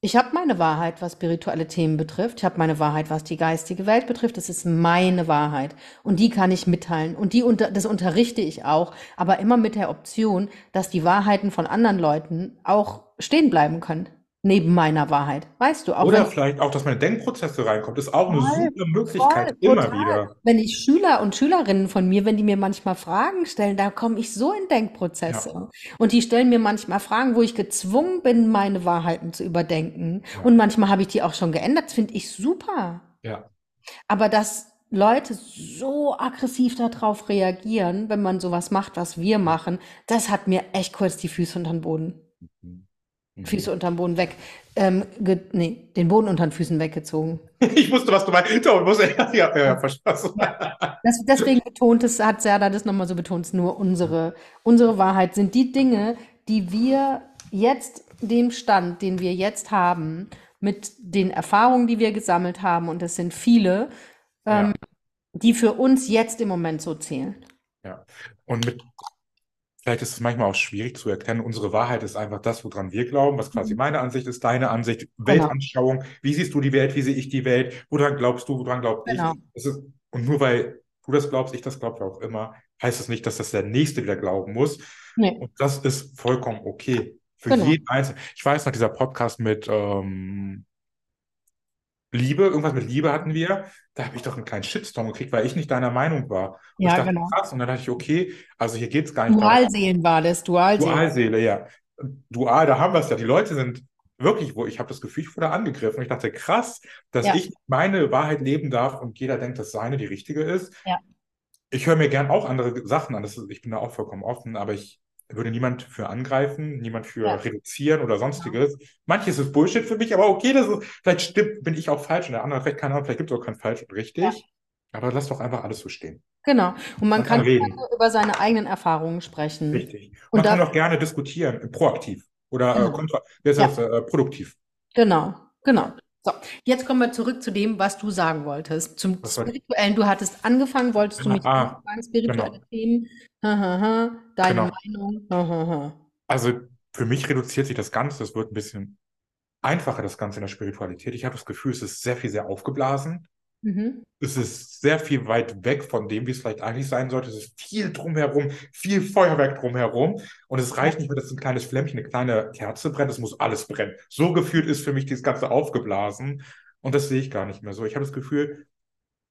ich habe meine Wahrheit, was spirituelle Themen betrifft. Ich habe meine Wahrheit, was die geistige Welt betrifft. Das ist meine Wahrheit. Und die kann ich mitteilen. Und die unter, das unterrichte ich auch. Aber immer mit der Option, dass die Wahrheiten von anderen Leuten auch stehen bleiben können neben meiner Wahrheit. Weißt du, auch Oder vielleicht auch, dass meine Denkprozesse reinkommt, ist auch eine voll, super Möglichkeit, voll, immer wieder. Wenn ich Schüler und Schülerinnen von mir, wenn die mir manchmal Fragen stellen, da komme ich so in Denkprozesse. Ja. Und die stellen mir manchmal Fragen, wo ich gezwungen bin, meine Wahrheiten zu überdenken. Ja. Und manchmal habe ich die auch schon geändert. Das finde ich super. Ja. Aber dass Leute so aggressiv darauf reagieren, wenn man sowas macht, was wir machen, das hat mir echt kurz die Füße unter den Boden. Mhm. Füße unterm Boden weg. Ähm, nee, den Boden unter den Füßen weggezogen. ich wusste, was du meinst. Doch, muss, ja, ja, ja, verstanden. Das, deswegen betont es, hat Serda das nochmal so betont, nur unsere, unsere Wahrheit sind die Dinge, die wir jetzt, dem Stand, den wir jetzt haben, mit den Erfahrungen, die wir gesammelt haben, und das sind viele, ähm, ja. die für uns jetzt im Moment so zählen. Ja, und mit Vielleicht ist es manchmal auch schwierig zu erkennen. Unsere Wahrheit ist einfach das, woran wir glauben, was quasi mhm. meine Ansicht ist, deine Ansicht, genau. Weltanschauung. Wie siehst du die Welt? Wie sehe ich die Welt? Woran glaubst du? Woran glaub genau. ich? Ist, und nur weil du das glaubst, ich das glaube auch immer, heißt das nicht, dass das der Nächste wieder glauben muss. Nee. Und das ist vollkommen okay. Für genau. jeden Einzelnen. Ich weiß noch, dieser Podcast mit ähm, Liebe, irgendwas mit Liebe hatten wir, da habe ich doch einen kleinen Shitstorm gekriegt, weil ich nicht deiner Meinung war. Und ja, ich dachte, genau. krass, und dann dachte ich, okay, also hier geht es gar nicht Dualseelen war das, Dualseele. Dualseele, ja. Dual, da haben wir es ja. Die Leute sind wirklich, wo ich habe das Gefühl, ich wurde angegriffen. Und ich dachte, krass, dass ja. ich meine Wahrheit leben darf und jeder denkt, dass seine die richtige ist. Ja. Ich höre mir gern auch andere Sachen an. Das ist, ich bin da auch vollkommen offen, aber ich würde niemand für angreifen, niemand für ja. reduzieren oder sonstiges. Ja. Manches ist Bullshit für mich, aber okay, das ist, vielleicht stimmt, bin ich auch falsch und der andere vielleicht keine Ahnung, vielleicht gibt es auch kein falsch und richtig. Ja. Aber lass doch einfach alles so stehen. Genau. Und man, man kann, kann über seine eigenen Erfahrungen sprechen. Richtig. Und man kann auch gerne diskutieren, proaktiv oder äh, genau. äh, kontra, das heißt, äh, produktiv. Genau, genau. So, jetzt kommen wir zurück zu dem, was du sagen wolltest. Zum was Spirituellen. Du hattest angefangen, wolltest du mich ah, anfangen, spirituelle genau. Themen, ha, ha, ha, deine genau. Meinung. Also für mich reduziert sich das Ganze, es wird ein bisschen einfacher, das Ganze in der Spiritualität. Ich habe das Gefühl, es ist sehr viel, sehr aufgeblasen. Mhm. Es ist sehr viel weit weg von dem, wie es vielleicht eigentlich sein sollte. Es ist viel drumherum, viel Feuerwerk drumherum. Und es reicht nicht mehr, dass ein kleines Flämmchen, eine kleine Kerze brennt. Es muss alles brennen. So gefühlt ist für mich dieses Ganze aufgeblasen. Und das sehe ich gar nicht mehr so. Ich habe das Gefühl,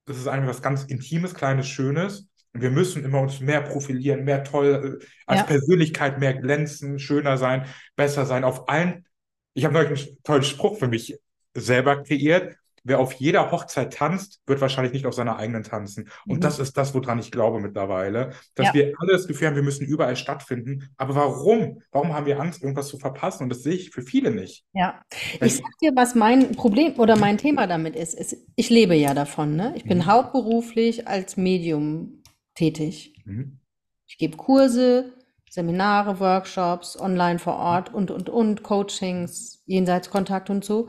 das ist einfach was ganz Intimes, Kleines, Schönes. Wir müssen immer uns mehr profilieren, mehr toll, äh, als ja. Persönlichkeit mehr glänzen, schöner sein, besser sein. Auf allen. Ich habe neulich einen tollen Spruch für mich selber kreiert wer auf jeder Hochzeit tanzt, wird wahrscheinlich nicht auf seiner eigenen tanzen. Und mhm. das ist das, woran ich glaube mittlerweile, dass ja. wir alle das Gefühl haben, wir müssen überall stattfinden. Aber warum? Warum haben wir Angst, irgendwas zu verpassen? Und das sehe ich für viele nicht. Ja, Weil ich sag dir, was mein Problem oder mein Thema damit ist. ist ich lebe ja davon. Ne? Ich bin mhm. hauptberuflich als Medium tätig. Mhm. Ich gebe Kurse, Seminare, Workshops, online vor Ort und, und, und, Coachings, Jenseitskontakt und so.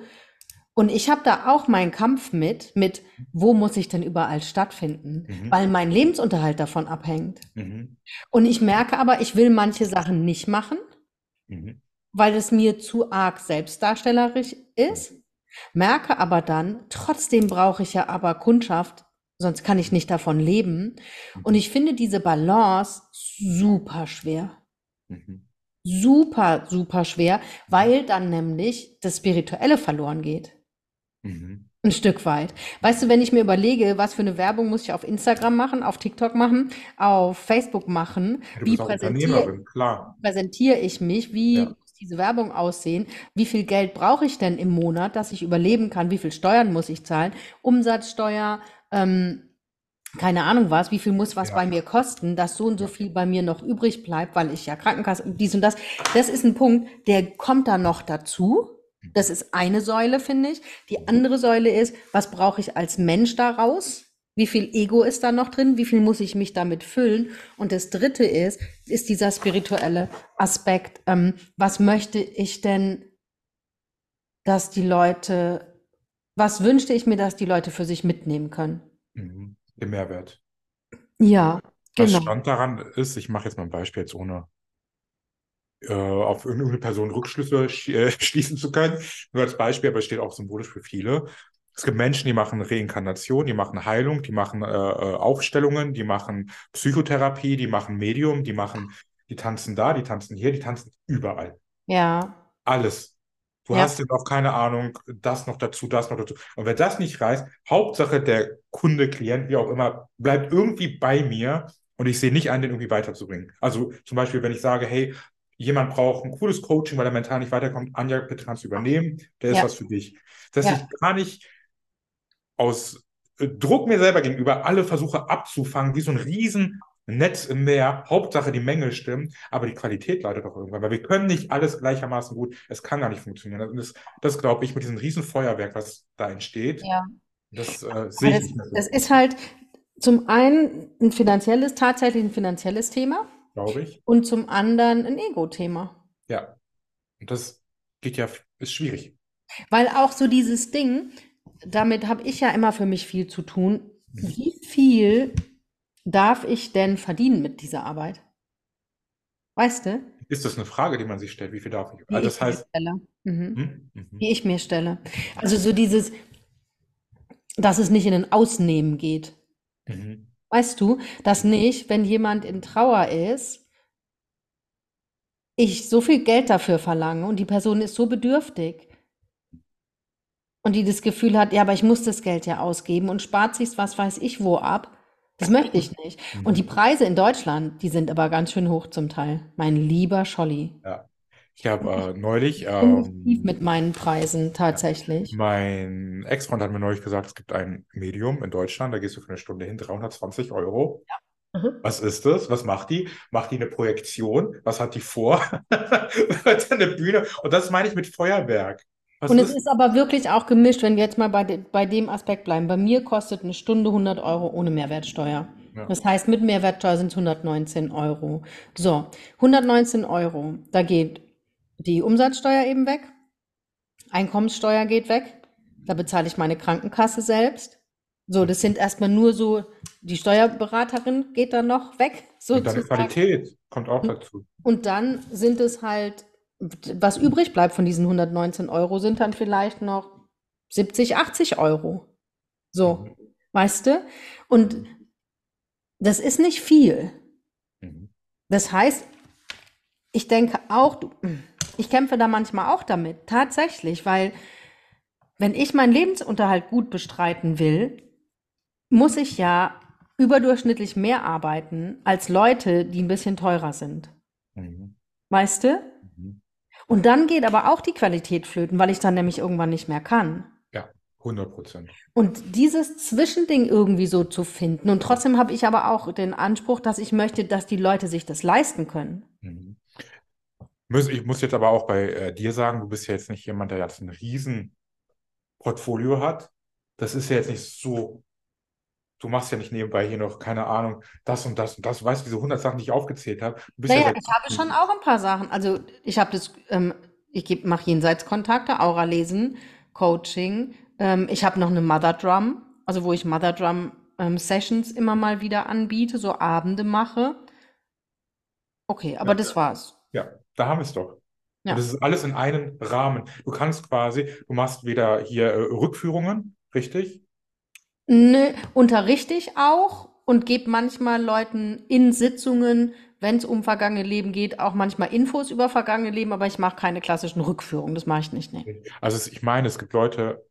Und ich habe da auch meinen Kampf mit, mit wo muss ich denn überall stattfinden, mhm. weil mein Lebensunterhalt davon abhängt. Mhm. Und ich merke aber, ich will manche Sachen nicht machen, mhm. weil es mir zu arg selbstdarstellerisch ist. Merke aber dann, trotzdem brauche ich ja aber Kundschaft, sonst kann ich nicht davon leben. Mhm. Und ich finde diese Balance super schwer. Mhm. Super, super schwer, weil dann nämlich das Spirituelle verloren geht. Mhm. Ein Stück weit. Weißt du, wenn ich mir überlege, was für eine Werbung muss ich auf Instagram machen, auf TikTok machen, auf Facebook machen, ja, wie präsentiere, präsentiere, ich mich, wie ja. muss diese Werbung aussehen? Wie viel Geld brauche ich denn im Monat, dass ich überleben kann? Wie viel Steuern muss ich zahlen? Umsatzsteuer, ähm, keine Ahnung was, wie viel muss was Ja. bei mir kosten, dass so und so viel bei mir noch übrig bleibt, weil ich ja Krankenkasse, dies und das. Das ist ein Punkt, der kommt da noch dazu. Das ist eine Säule, finde ich. Die andere Säule ist, was brauche ich als Mensch daraus? Wie viel Ego ist da noch drin? Wie viel muss ich mich damit füllen? Und das dritte ist, ist dieser spirituelle Aspekt. Ähm, was möchte ich denn, dass die Leute, was wünschte ich mir, dass die Leute für sich mitnehmen können? Mhm. Der Mehrwert. Ja, Was genau. Stand daran ist, ich mache jetzt mal ein Beispiel jetzt ohne äh, auf irgendeine Person Rückschlüsse sch äh, schließen zu können. Nur als Beispiel, aber es steht auch symbolisch für viele. Es gibt Menschen, die machen Reinkarnation, die machen Heilung, die machen äh, äh, Aufstellungen, die machen Psychotherapie, die machen Medium, die machen, die tanzen da, die tanzen hier, die tanzen überall. Ja, Alles. Du ja, hast jetzt auch keine Ahnung, das noch dazu, das noch dazu. Und wenn das nicht reißt, Hauptsache der Kunde, Klient, wie auch immer, bleibt irgendwie bei mir und ich sehe nicht ein, den irgendwie weiterzubringen. Also zum Beispiel, wenn ich sage, hey, jemand braucht ein cooles Coaching, weil er mental nicht weiterkommt, Anja, bitte kannst du übernehmen, der ist ja, was für dich. Dass ja, ich gar nicht aus äh, Druck mir selber gegenüber alle versuche abzufangen, wie so ein riesen Netz im Meer. Hauptsache die Menge stimmt, aber die Qualität leidet doch irgendwann, weil wir können nicht alles gleichermaßen gut. Es kann gar nicht funktionieren. Und das, das glaube ich, mit diesem riesen Feuerwerk, was da entsteht, ja. das äh, sehe ich das, nicht mehr das so, ist halt zum einen ein finanzielles, tatsächlich ein finanzielles Thema glaube ich. und zum anderen ein Ego-Thema. Ja, und das geht ja, ist schwierig. Weil auch so dieses Ding, damit habe ich ja immer für mich viel zu tun. Mhm. Wie viel darf ich denn verdienen mit dieser Arbeit? Weißt du? Ist das eine Frage, die man sich stellt? Wie viel darf ich? Die Also ich das mir heißt, stelle. Mhm. hm, mhm, Die ich mir stelle. Also so dieses, dass es nicht in ein Ausnehmen geht. mhm, Weißt du, dass nicht, wenn jemand in Trauer ist, ich so viel Geld dafür verlange und die Person ist so bedürftig und die das Gefühl hat, ja, aber ich muss das Geld ja ausgeben und spart sich was weiß ich wo ab. Das möchte ich nicht. Und die mhm. Preise in Deutschland, die sind aber ganz schön hoch zum Teil. Mein lieber Scholli. Ja. Ich habe äh, neulich, ähm, mit meinen Preisen, ja, tatsächlich. mein Ex-Freund hat mir neulich gesagt, es gibt ein Medium in Deutschland, da gehst du für eine Stunde hin, 320 Euro. Mhm. Was ist das? Was macht die? Macht die eine Projektion? Was hat die vor? Hat eine Bühne? Und das meine ich mit Feuerwerk. Was Und es ist? aber wirklich auch gemischt, wenn wir jetzt mal bei, de, bei dem Aspekt bleiben. Bei mir kostet eine Stunde 100 Euro ohne Mehrwertsteuer. Ja. Das heißt, mit Mehrwertsteuer sind es 119 Euro. So, 119 Euro, da geht die Umsatzsteuer eben weg, Einkommenssteuer geht weg, da bezahle ich meine Krankenkasse selbst. So, das sind erstmal nur so, die Steuerberaterin geht dann noch weg, Und deine sozusagen. Qualität kommt auch dazu. Und dann sind es halt, was übrig bleibt von diesen 119 Euro, sind dann vielleicht noch 70, 80 Euro. So, Mhm. weißt du? Und das ist nicht viel. Mhm. Das heißt, ich denke auch, ich kämpfe da manchmal auch damit, tatsächlich, weil wenn ich meinen Lebensunterhalt gut bestreiten will, muss ich ja überdurchschnittlich mehr arbeiten als Leute, die ein bisschen teurer sind. Mhm. Weißt du? Und dann geht aber auch die Qualität flöten, weil ich dann nämlich irgendwann nicht mehr kann. Ja, 100 Prozent. Und dieses Zwischending irgendwie so zu finden. Und trotzdem habe ich aber auch den Anspruch, dass ich möchte, dass die Leute sich das leisten können. Mhm. Ich muss jetzt aber auch bei äh, dir sagen, du bist ja jetzt nicht jemand, der jetzt ein riesen Portfolio hat. Das ist ja jetzt nicht so, du machst ja nicht nebenbei hier noch, keine Ahnung, das und das und das. Du weißt, diese 100 Sachen, die ich aufgezählt habe, ja Naja, sehr ich habe schon auch ein paar Sachen. Also ich habe das, ähm, ich mache Jenseitskontakte, Aura lesen, Coaching. Ähm, ich habe noch eine Mother Drum, also wo ich Mother Drum ähm, Sessions immer mal wieder anbiete, so Abende mache. Okay, aber Ja. das war's. Ja, da haben wir es doch. Ja. Das ist alles in einem Rahmen. Du kannst quasi, du machst wieder hier äh, Rückführungen, richtig? Nö, unterrichte ich auch und gebe manchmal Leuten in Sitzungen, wenn es um vergangene Leben geht, auch manchmal Infos über vergangene Leben, aber ich mache keine klassischen Rückführungen, das mache ich nicht, nee. Also es, ich meine, es gibt Leute,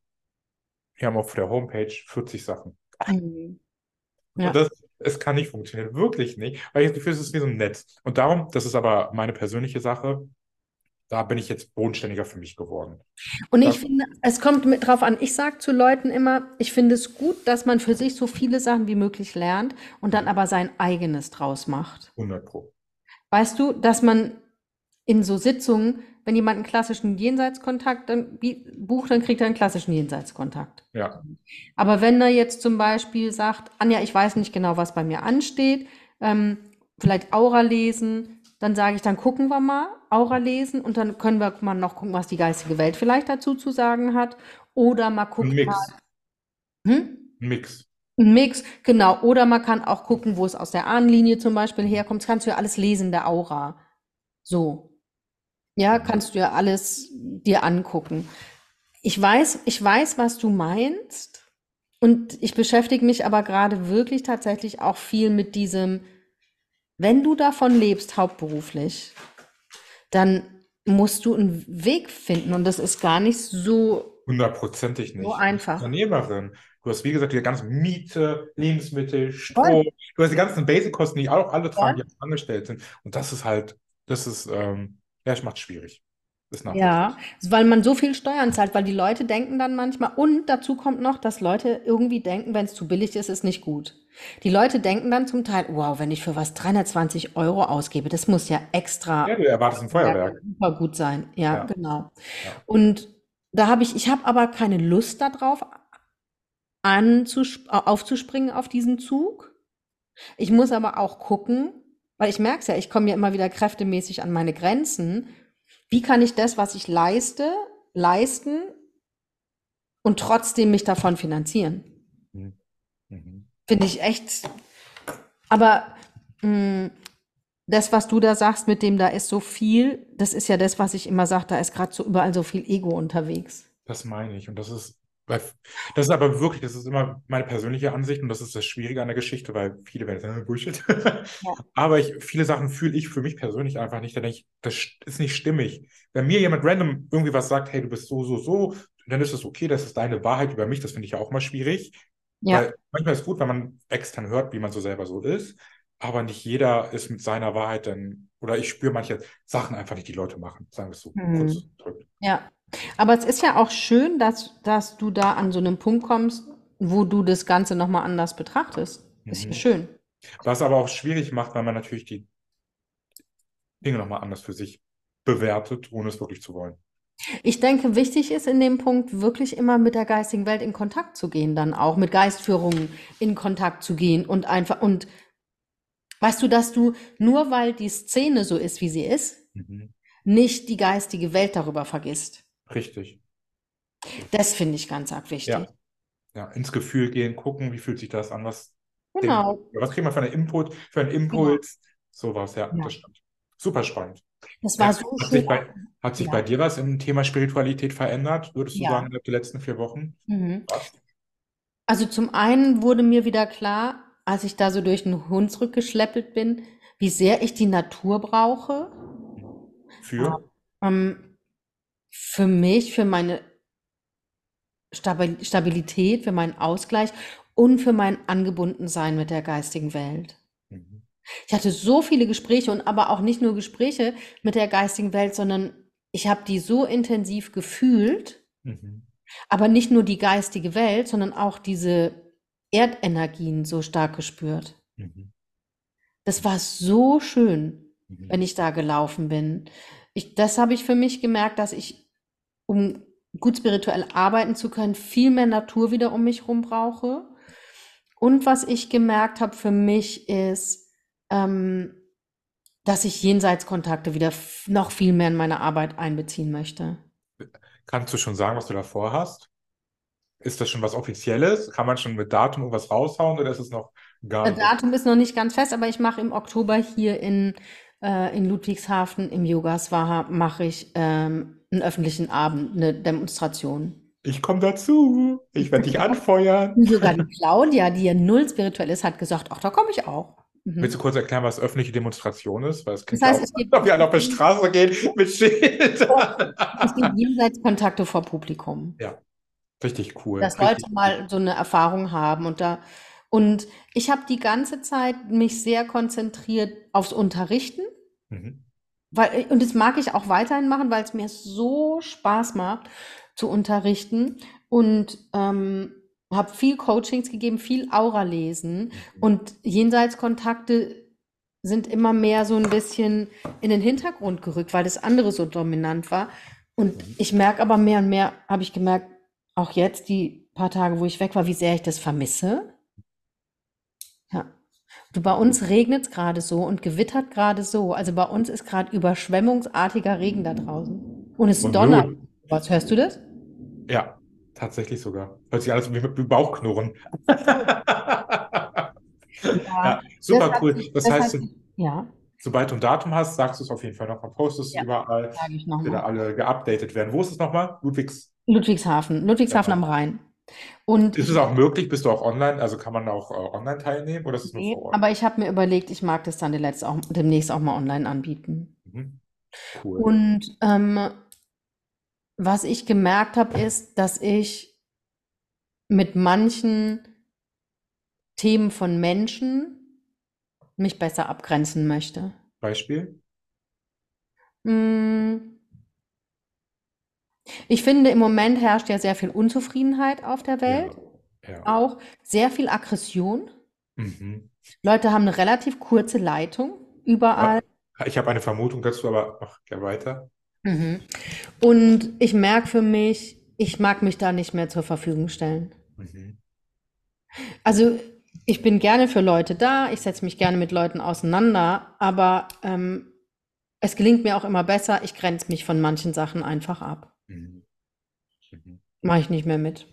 die haben auf der Homepage 40 Sachen. Mhm. Und Ja. das, es kann nicht funktionieren, wirklich nicht, weil ich das Gefühl, es ist wie so ein Netz. Und darum, das ist aber meine persönliche Sache, da bin ich jetzt bodenständiger für mich geworden. Und ich finde, es kommt mit drauf an. Ich sage zu Leuten immer, ich finde es gut, dass man für sich so viele Sachen wie möglich lernt und dann aber sein eigenes draus macht. 100 Pro. Weißt du, dass man in so Sitzungen, wenn jemand einen klassischen Jenseitskontakt dann bucht, dann kriegt er einen klassischen Jenseitskontakt. Ja, Aber wenn er jetzt zum Beispiel sagt, Anja, ich weiß nicht genau, was bei mir ansteht, ähm, vielleicht Aura lesen, dann sage ich, dann gucken wir mal, Aura lesen und dann können wir mal noch gucken, was die geistige Welt vielleicht dazu zu sagen hat. Oder mal ein gucken, Mix. mal, hm? Ein Mix. Ein Mix, genau. Oder man kann auch gucken, wo es aus der Ahnenlinie zum Beispiel herkommt. Das kannst du ja alles lesen, der Aura. So. Ja, kannst du ja alles dir angucken. Ich weiß, ich weiß, was du meinst. Und ich beschäftige mich aber gerade wirklich tatsächlich auch viel mit diesem, wenn du davon lebst, hauptberuflich, dann musst du einen Weg finden. Und das ist gar nicht so, Hundertprozentig so nicht. Bist einfach. Unternehmerin. Du hast, wie gesagt, die ganze Miete, Lebensmittel, Voll, Strom. Du hast die ganzen Basic-Kosten, die auch alle tragen, voll. die angestellt sind. Und das ist halt, das ist, ähm, ja, es macht schwierig. Ist Ja, weil man so viel Steuern zahlt, weil die Leute denken dann manchmal, und dazu kommt noch, dass Leute irgendwie denken, wenn es zu billig ist, ist nicht gut. Die Leute denken dann zum Teil, wow, wenn ich für was 320 Euro ausgebe, das muss ja Ja, extra du erwartest ein Feuerwerk. super gut sein. Ja, Ja, genau. ja. Und da habe ich, ich habe aber keine Lust darauf, aufzuspringen auf diesen Zug. Ich muss aber auch gucken, weil ich merke es ja, ich komme ja immer wieder kräftemäßig an meine Grenzen. Wie kann ich das, was ich leiste, leisten und trotzdem mich davon finanzieren? Finde ich echt. Aber mh, das, was du da sagst, mit dem da ist so viel, das ist ja das, was ich immer sage, da ist gerade so überall so viel Ego unterwegs. Das meine ich. Und das ist, das ist aber wirklich, das ist immer meine persönliche Ansicht und das ist das Schwierige an der Geschichte, weil viele werden sagen, Bullshit. Ja. Aber ich, viele Sachen fühle ich für mich persönlich einfach nicht. Da denke ich, das ist nicht stimmig. Wenn mir jemand random irgendwie was sagt, hey, du bist so, so, so, dann ist es okay, das ist deine Wahrheit über mich. Das finde ich ja auch mal schwierig. Ja, Weil manchmal ist es gut, wenn man extern hört, wie man so selber so ist. Aber nicht jeder ist mit seiner Wahrheit dann, oder ich spüre manche Sachen einfach nicht, die Leute machen. Sagen wir es so kurz hm. gedrückt. ja. Aber es ist ja auch schön, dass, dass du da an so einem Punkt kommst, wo du das Ganze nochmal anders betrachtest. Ist ja Mhm. schön. Was aber auch schwierig macht, weil man natürlich die Dinge nochmal anders für sich bewertet, ohne es wirklich zu wollen. Ich denke, wichtig ist in dem Punkt wirklich immer mit der geistigen Welt in Kontakt zu gehen, dann auch mit Geistführungen in Kontakt zu gehen und einfach, und weißt du, dass du, nur weil die Szene so ist, wie sie ist, Mhm. nicht die geistige Welt darüber vergisst. Richtig. Das finde ich ganz arg wichtig. Ja. Ja, ins Gefühl gehen, gucken, wie fühlt sich das an, was Genau, was kriegt man für einen Input, für einen genau. Impuls, sowas, ja, Ja. das stimmt. Super spannend. Das war Ja, so hat sich schön. bei, hat sich Ja. bei dir was im Thema Spiritualität verändert, würdest du Ja. sagen, innerhalb der letzten vier Wochen? Mhm. Also zum einen wurde mir wieder klar, als ich da so durch den Hunsrück geschleppelt bin, wie sehr ich die Natur brauche. Für? Ähm, für mich, für meine Stabil Stabilität, für meinen Ausgleich und für mein Angebundensein mit der geistigen Welt. Ich hatte so viele Gespräche und aber auch nicht nur Gespräche mit der geistigen Welt, sondern ich habe die so intensiv gefühlt, Mhm. aber nicht nur die geistige Welt, sondern auch diese Erdenergien so stark gespürt. Mhm. Das war so schön, Mhm. wenn ich da gelaufen bin. Ich, das habe ich für mich gemerkt, dass ich, um gut spirituell arbeiten zu können, viel mehr Natur wieder um mich herum brauche. Und was ich gemerkt habe für mich ist, ähm, dass ich Jenseitskontakte wieder noch viel mehr in meine Arbeit einbeziehen möchte. Kannst du schon sagen, was du davor hast? Ist das schon was Offizielles? Kann man schon mit Datum irgendwas raushauen oder ist es noch gar Das nicht? Datum ist noch nicht ganz fest, aber ich mache im Oktober hier in, äh, in Ludwigshafen im Yoga Swaha mache ich ähm, einen öffentlichen Abend, eine Demonstration. Ich komme dazu. Ich werde dich anfeuern. Sogar die Claudia, die ja null spirituell ist, hat gesagt, ach, da komme ich auch. Willst Mhm. du kurz erklären, was öffentliche Demonstration ist? Weil es Das heißt, auch, es gibt, ob wir alle auf der Straße gehen mit Schildern. es gibt Jenseitskontakte vor Publikum. Ja, richtig cool. Dass Richtig Leute mal so eine Erfahrung haben und da und ich habe die ganze Zeit mich sehr konzentriert aufs Unterrichten. Mhm. Weil, und das mag ich auch weiterhin machen, weil es mir so Spaß macht zu unterrichten und ähm, habe viel Coachings gegeben, viel Aura lesen Mhm. und Jenseitskontakte sind immer mehr so ein bisschen in den Hintergrund gerückt, weil das andere so dominant war. Und Mhm. ich merke aber mehr und mehr, habe ich gemerkt, auch jetzt die paar Tage, wo ich weg war, wie sehr ich das vermisse. Ja. Du, bei uns regnet es gerade so und gewittert gerade so. Also bei uns ist gerade überschwemmungsartiger Regen da draußen. Und es Und donnert. Blut. Was hörst du das? Ja, tatsächlich sogar. Hört sich alles wie Bauchknurren. Ja, Ja, super das cool. sich, Das das heißt, ja, sobald du ein Datum hast, sagst du es auf jeden Fall nochmal, postest es ja, überall, nochmal. alle geupdatet werden. Wo ist es nochmal? Ludwigs. Ludwigshafen, Ludwigshafen am Ja. Rhein. Und Ist es auch möglich? Bist du auch online? Also kann man auch äh, online teilnehmen oder ist es nur Nee, vor Ort? aber ich habe mir überlegt, ich mag das dann demnächst auch, demnächst auch mal online anbieten. Mhm. Cool. Und ähm, was ich gemerkt habe, ist, dass ich mit manchen Themen von Menschen mich besser abgrenzen möchte. Beispiel? Mm, Ich finde, im Moment herrscht ja sehr viel Unzufriedenheit auf der Ja, Welt, ja. auch sehr viel Aggression. Mhm. Leute haben eine relativ kurze Leitung überall. Ich habe eine Vermutung dazu, aber mach gerne weiter. Mhm. Und ich merke für mich, ich mag mich da nicht mehr zur Verfügung stellen. Mhm. Also ich bin gerne für Leute da, ich setze mich gerne mit Leuten auseinander, aber ähm, es gelingt mir auch immer besser, ich grenze mich von manchen Sachen einfach ab. Mhm. Mhm. Mache ich nicht mehr mit.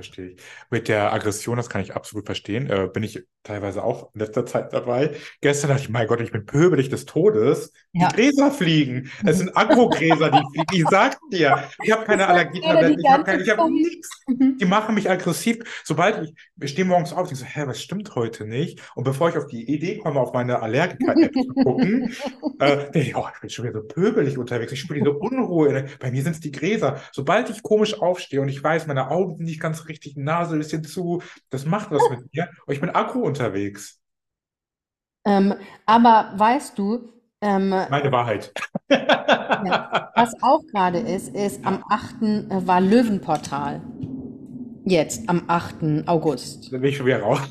Verstehe ich. Mit der Aggression, das kann ich absolut verstehen. Äh, bin ich teilweise auch in letzter Zeit dabei. Gestern dachte ich, mein Gott, ich bin pöbelig des Todes. Die Ja. Gräser fliegen. Es sind Agrogräser, die fliegen. Ich sag dir, ich habe keine Allergietabletten, die ich habe keine, ich habe nichts. Die machen mich aggressiv. Sobald ich, ich stehe morgens auf, ich so, hä, was stimmt heute nicht? Und bevor ich auf die Idee komme, auf meine Allergiker-App zu gucken, äh, denke ich, oh, ich bin schon wieder so pöbelig unterwegs. Ich spüre diese Unruhe. Bei mir sind es die Gräser. Sobald ich komisch aufstehe und ich weiß, meine Augen sind nicht ganz richtig, Nase ein bisschen zu, das macht was mit mir. Und ich bin aggro unterwegs. Ähm, aber weißt du, ähm, Meine Wahrheit. ja, was auch gerade ist, ist am 8. äh, war Löwenportal. Jetzt, am 8. August. Da bin ich schon wieder raus.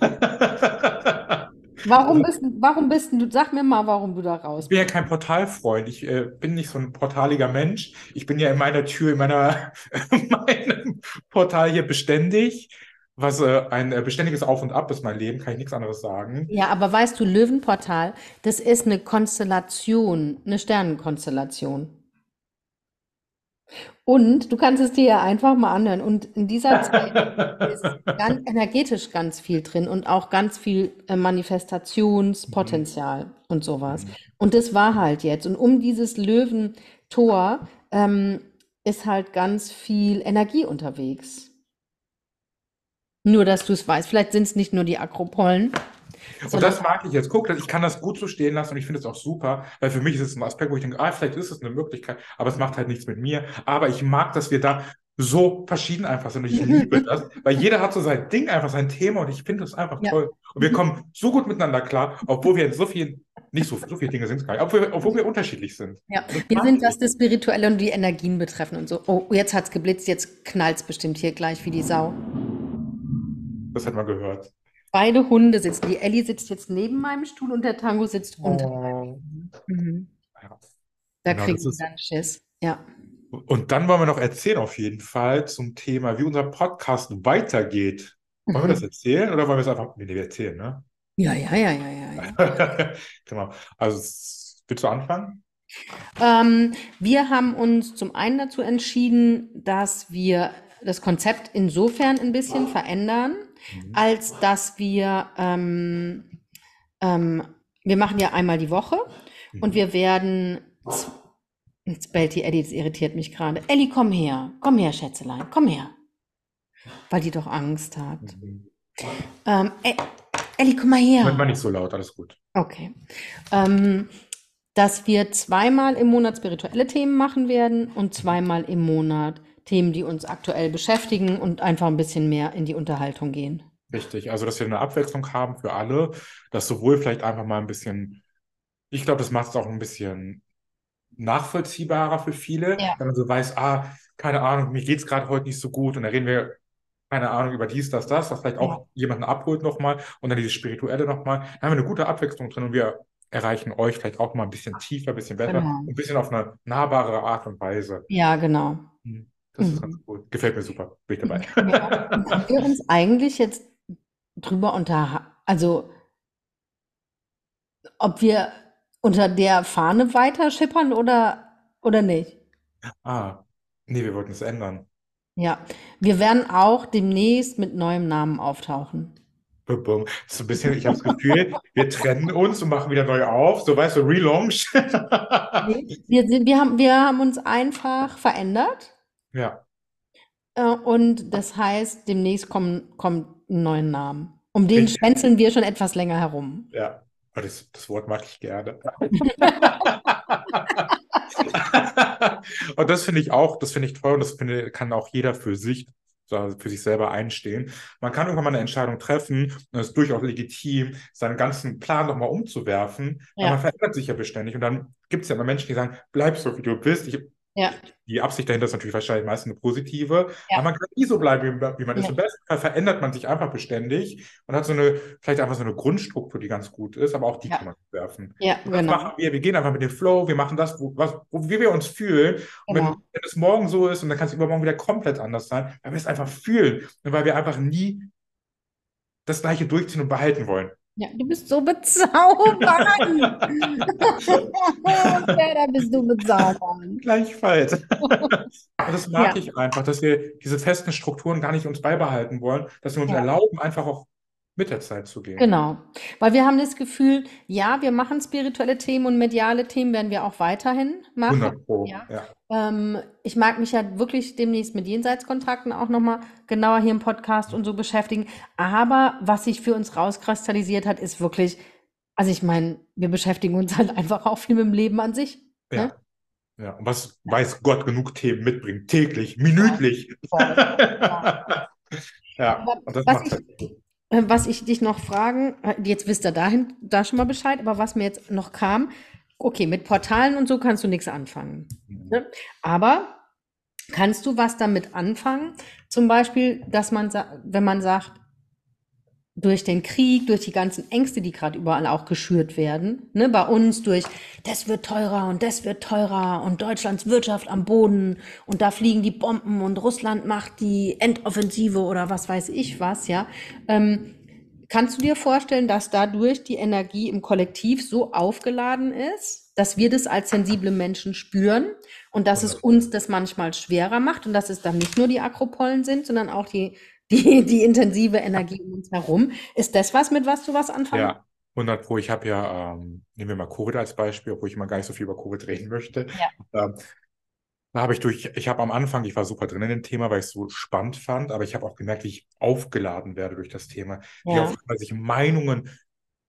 Warum bist, du- warum bist du, sag mir mal, warum du da raus Ich bin ja kein Portalfreund. Ich äh, bin nicht so ein portaliger Mensch. Ich bin ja in meiner Tür, in meiner, in meinem Portal hier beständig. Was äh, ein äh, beständiges Auf und Ab ist mein Leben, kann ich nichts anderes sagen. Ja, aber weißt du, Löwenportal, das ist eine Konstellation, eine Sternenkonstellation. Und du kannst es dir ja einfach mal anhören. Und in dieser Zeit ist ganz energetisch ganz viel drin und auch ganz viel äh, Manifestationspotenzial und sowas. Und das war halt jetzt. Und um dieses Löwentor ähm, ist halt ganz viel Energie unterwegs. Nur, dass du es weißt. Vielleicht sind es nicht nur die Akropollen. Und das mag ich jetzt. Guck, ich kann das gut so stehen lassen und ich finde es auch super, weil für mich ist es ein Aspekt, wo ich denke, ah, vielleicht ist es eine Möglichkeit, aber es macht halt nichts mit mir. Aber ich mag, dass wir da so verschieden einfach sind und ich liebe das, weil jeder hat so sein Ding, einfach sein Thema und ich finde das einfach Ja. toll. Und wir kommen so gut miteinander klar, obwohl wir in so vielen, nicht so, so viele Dinge sind es gar nicht, obwohl, wir- obwohl wir unterschiedlich sind. Ja, Das wir sind, was das Spirituelle und die Energien betreffen und so. Oh, jetzt hat's geblitzt, jetzt knallt's bestimmt hier gleich wie die Sau. Das hat man gehört. Beide Hunde sitzen. Die Ellie sitzt jetzt neben meinem Stuhl und der Tango sitzt unter. Oh. Mhm. Ja. Da Genau, kriegen sie dann Schiss. Ja. Und dann wollen wir noch erzählen auf jeden Fall zum Thema, wie unser Podcast weitergeht. Wollen wir das erzählen oder wollen wir es einfach, nee, wir erzählen, ne? Ja, ja, ja, ja, ja, ja. Genau. Also, willst du anfangen? Ähm, wir haben uns zum einen dazu entschieden, dass wir das Konzept insofern ein bisschen verändern, Mhm. als dass wir, ähm, ähm, wir machen ja einmal die Woche und wir werden, jetzt bellt die Ellie, das irritiert mich gerade. Ellie, komm her, komm her, Schätzelein, komm her. Weil die doch Angst hat. Mhm. Ähm, E- Ellie, komm mal her. Moment mal nicht so laut, alles gut. Okay. Ähm, dass wir zweimal im Monat spirituelle Themen machen werden und zweimal im Monat Themen, die uns aktuell beschäftigen und einfach ein bisschen mehr in die Unterhaltung gehen. Richtig. Also, dass wir eine Abwechslung haben für alle, dass sowohl vielleicht einfach mal ein bisschen Ich glaube, das macht es auch ein bisschen nachvollziehbarer für viele, Ja, wenn man so weiß, ah, keine Ahnung, mir geht's gerade heute nicht so gut und dann reden wir, keine Ahnung, über dies, das, das, was vielleicht ja, auch jemanden abholt nochmal und dann dieses Spirituelle nochmal. Da haben wir eine gute Abwechslung drin und wir erreichen euch vielleicht auch mal ein bisschen tiefer, ein bisschen besser, genau. ein bisschen auf eine nahbare Art und Weise. Ja, genau. Hm, Das ist ganz Mhm. cool. Gefällt mir super. Bin ich dabei. Ja. Haben wir uns eigentlich jetzt drüber unterhalten, also ob wir unter der Fahne weiter schippern oder, oder nicht? Ah, nee, wir wollten es ändern. Ja, wir werden auch demnächst mit neuem Namen auftauchen. Bum, bum. So ein bisschen, ich habe das Gefühl, wir trennen uns und machen wieder neu auf. So, weißt du, Relaunch. Wir sind, wir haben, wir haben uns einfach verändert. Ja, Äh, und das heißt, demnächst kommen, kommt ein neuer Namen. Um den richtig. schwänzeln wir schon etwas länger herum. Ja, Aber das, das Wort mag ich gerne. Und das finde ich auch, das finde ich toll und das finde, kann auch jeder für sich, für sich selber einstehen. Man kann irgendwann mal eine Entscheidung treffen und es ist durchaus legitim, seinen ganzen Plan nochmal umzuwerfen, weil man Ja, verändert sich ja beständig. Und dann gibt es ja immer Menschen, die sagen, bleib so, wie du bist. Ich, ja, die Absicht dahinter ist natürlich wahrscheinlich meistens eine positive, aber ja, man kann nie so bleiben, wie, wie man ist. ja, Im besten Fall verändert man sich einfach beständig und hat so eine, vielleicht einfach so eine Grundstruktur, die ganz gut ist, aber auch die kann man werfen. ja, Und das genau, machen wir. Wir gehen einfach mit dem Flow, wir machen das, wo, was, wo, wie wir uns fühlen. Und wenn, genau. wenn es morgen so ist und dann kann es übermorgen wieder komplett anders sein, weil wir es einfach fühlen und weil wir einfach nie das Gleiche durchziehen und behalten wollen. Ja, du bist so bezaubernd. Ja, da bist du bezaubernd. Gleichfalls. Und das mag Ja, ich einfach, dass wir diese festen Strukturen gar nicht uns beibehalten wollen, dass wir uns ja. erlauben, einfach auch mit der Zeit zu gehen. Genau, weil wir haben das Gefühl, ja, wir machen spirituelle Themen und mediale Themen werden wir auch weiterhin machen. 100 Pro, Ja. ja. Ähm, ich mag mich ja wirklich demnächst mit Jenseitskontrakten auch nochmal genauer hier im Podcast und so beschäftigen. Aber was sich für uns rauskristallisiert hat, ist wirklich, also ich meine, wir beschäftigen uns halt einfach auch viel mit dem Leben an sich. Ne? Ja, ja. Und was weiß Gott genug Themen mitbringt, täglich, Ja, minütlich. Ja. Ja, das was macht ich, halt was ich dich noch fragen, äh, jetzt wisst ihr dahin, da schon mal Bescheid, aber was mir jetzt noch kam, okay, mit Portalen und so kannst du nichts anfangen. Ne? Aber kannst du was damit anfangen? Zum Beispiel, dass man, wenn man sagt, durch den Krieg, durch die ganzen Ängste, die gerade überall auch geschürt werden, ne, bei uns durch, das wird teurer und das wird teurer und Deutschlands Wirtschaft am Boden und da fliegen die Bomben und Russland macht die Endoffensive oder was weiß ich was, ja. Ähm, kannst du dir vorstellen, dass dadurch die Energie im Kollektiv so aufgeladen ist, dass wir das als sensible Menschen spüren und dass es 100 uns das manchmal schwerer macht und dass es dann nicht nur die Akropollen sind, sondern auch die, die, die intensive Energie um uns herum. Ist das was, mit was du was anfangen? Ja, 100 Pro. Ich habe ja, ähm, nehmen wir mal Covid als Beispiel, obwohl ich mal gar nicht so viel über Covid reden möchte. Ja. Ähm, da habe ich durch, ich habe am Anfang, ich war super drin in dem Thema, weil ich es so spannend fand, aber ich habe auch gemerkt, wie ich aufgeladen werde durch das Thema. Wie Ja. auf einmal sich Meinungen,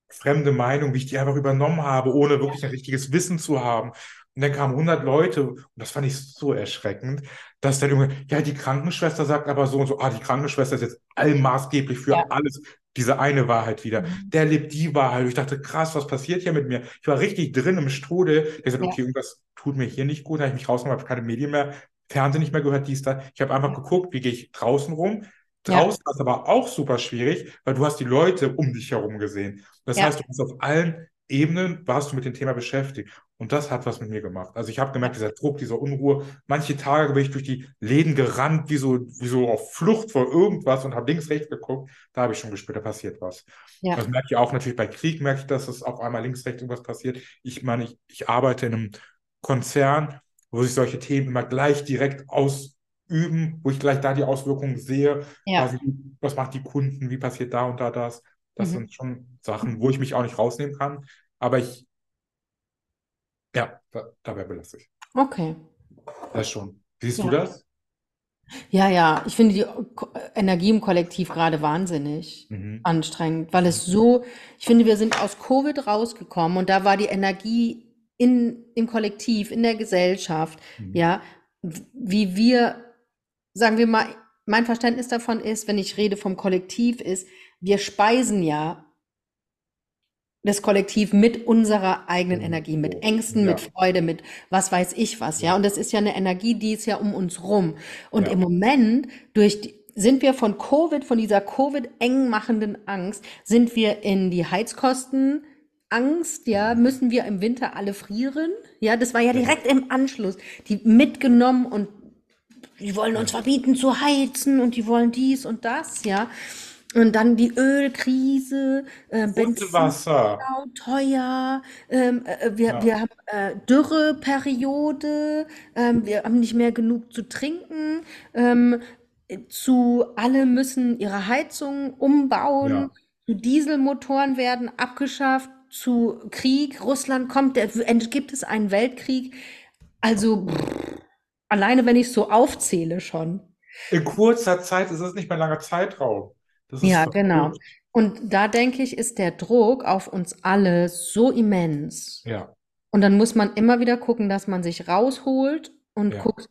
fremde Meinungen, wie ich die einfach übernommen habe, ohne wirklich ein richtiges Wissen zu haben. Und dann kamen 100 Leute und das fand ich so erschreckend, dass dann irgendwie, ja, die Krankenschwester sagt aber so und so, ah, die Krankenschwester ist jetzt allmaßgeblich für Ja. alles. Diese eine Wahrheit wieder. Mhm. Der lebt die Wahrheit. Ich dachte, krass, was passiert hier mit mir? Ich war richtig drin im Strudel. Der gesagt, Ja. okay, irgendwas tut mir hier nicht gut. Da habe ich mich rausgenommen, habe keine Medien mehr, Fernsehen nicht mehr gehört, dies, da. Ich habe einfach geguckt, wie gehe ich draußen rum. Ja. Draußen war es aber auch super schwierig, weil du hast die Leute um dich herum gesehen. Das Ja. heißt, du bist auf allen Ebenen, warst du mit dem Thema beschäftigt. Und das hat was mit mir gemacht. Also ich habe gemerkt, dieser Druck, diese Unruhe. Manche Tage bin ich durch die Läden gerannt, wie so, wie so auf Flucht vor irgendwas und habe links, rechts geguckt. Da habe ich schon gespürt, da passiert was. Ja. Das merke ich auch natürlich bei Krieg, merke ich, dass es auf einmal links, rechts irgendwas passiert. Ich meine, ich, ich arbeite in einem Konzern, wo sich solche Themen immer gleich direkt ausüben, wo ich gleich da die Auswirkungen sehe. Ja. Quasi, was macht die Kunden, wie passiert da und da das. Das Mhm. sind schon Sachen, wo ich mich auch nicht rausnehmen kann. Aber ich, ja, da, dabei belasse ich. Okay. Das schon. Siehst du Ja. das? Ja, ja, ich finde die Energie im Kollektiv gerade wahnsinnig Mhm. anstrengend, weil es so, ich finde, wir sind aus Covid rausgekommen und da war die Energie in, im Kollektiv, in der Gesellschaft, Mhm. ja, wie wir, sagen wir mal, mein Verständnis davon ist, wenn ich rede vom Kollektiv, ist, wir speisen ja das Kollektiv mit unserer eigenen Oh, Energie, mit oh, Ängsten, mit ja, Freude, mit was weiß ich was, ja. Und das ist ja eine Energie, die ist ja um uns rum. Und im ja, Moment durch die, sind wir von Covid, von dieser Covid eng machenden Angst, sind wir in die Heizkosten Angst, ja, mhm, müssen wir im Winter alle frieren? Ja, das war ja direkt im Anschluss. Die mitgenommen und die wollen uns verbieten zu heizen und die wollen dies und das, ja. Und dann die Ölkrise, äh, Benzin Wasser. teuer, ähm, äh, wir, Ja, wir haben äh, Dürreperiode, ähm, wir haben nicht mehr genug zu trinken, ähm, zu alle müssen ihre Heizung umbauen, ja. zu Dieselmotoren werden abgeschafft, zu Krieg, Russland kommt, der, gibt es einen Weltkrieg. Also pff, alleine wenn ich so aufzähle schon. In kurzer Zeit ist es nicht mehr ein langer Zeitraum. Ja, genau. verrückt. Und da denke ich, ist der Druck auf uns alle so immens. Ja, Und dann muss man immer wieder gucken, dass man sich rausholt und ja, guckt,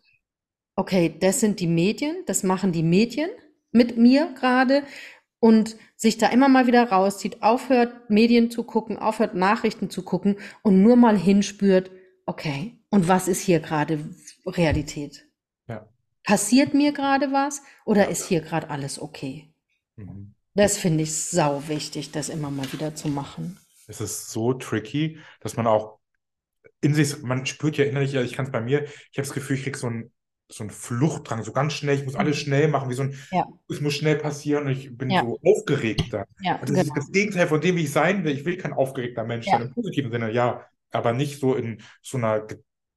okay, das sind die Medien, das machen die Medien mit mir gerade und sich da immer mal wieder rauszieht, aufhört, Medien zu gucken, aufhört, Nachrichten zu gucken und nur mal hinspürt, okay, und was ist hier gerade Realität? ja, Passiert mir gerade was oder ist hier gerade alles okay? Mhm. Das finde ich sau wichtig, das immer mal wieder zu machen. Es ist so tricky, dass man auch in sich, man spürt ja innerlich, ich kann es bei mir, ich habe das Gefühl, ich kriege so einen so einen Fluchtdrang, so ganz schnell, ich muss alles Mhm. schnell machen, wie so ein, Ja, es muss schnell passieren und ich bin ja, so aufgeregt dann. ja, Und das ist genau. das Gegenteil von dem, wie ich sein will. Ich will kein aufgeregter Mensch sein, Ja, im positiven Sinne, ja, aber nicht so in so einer,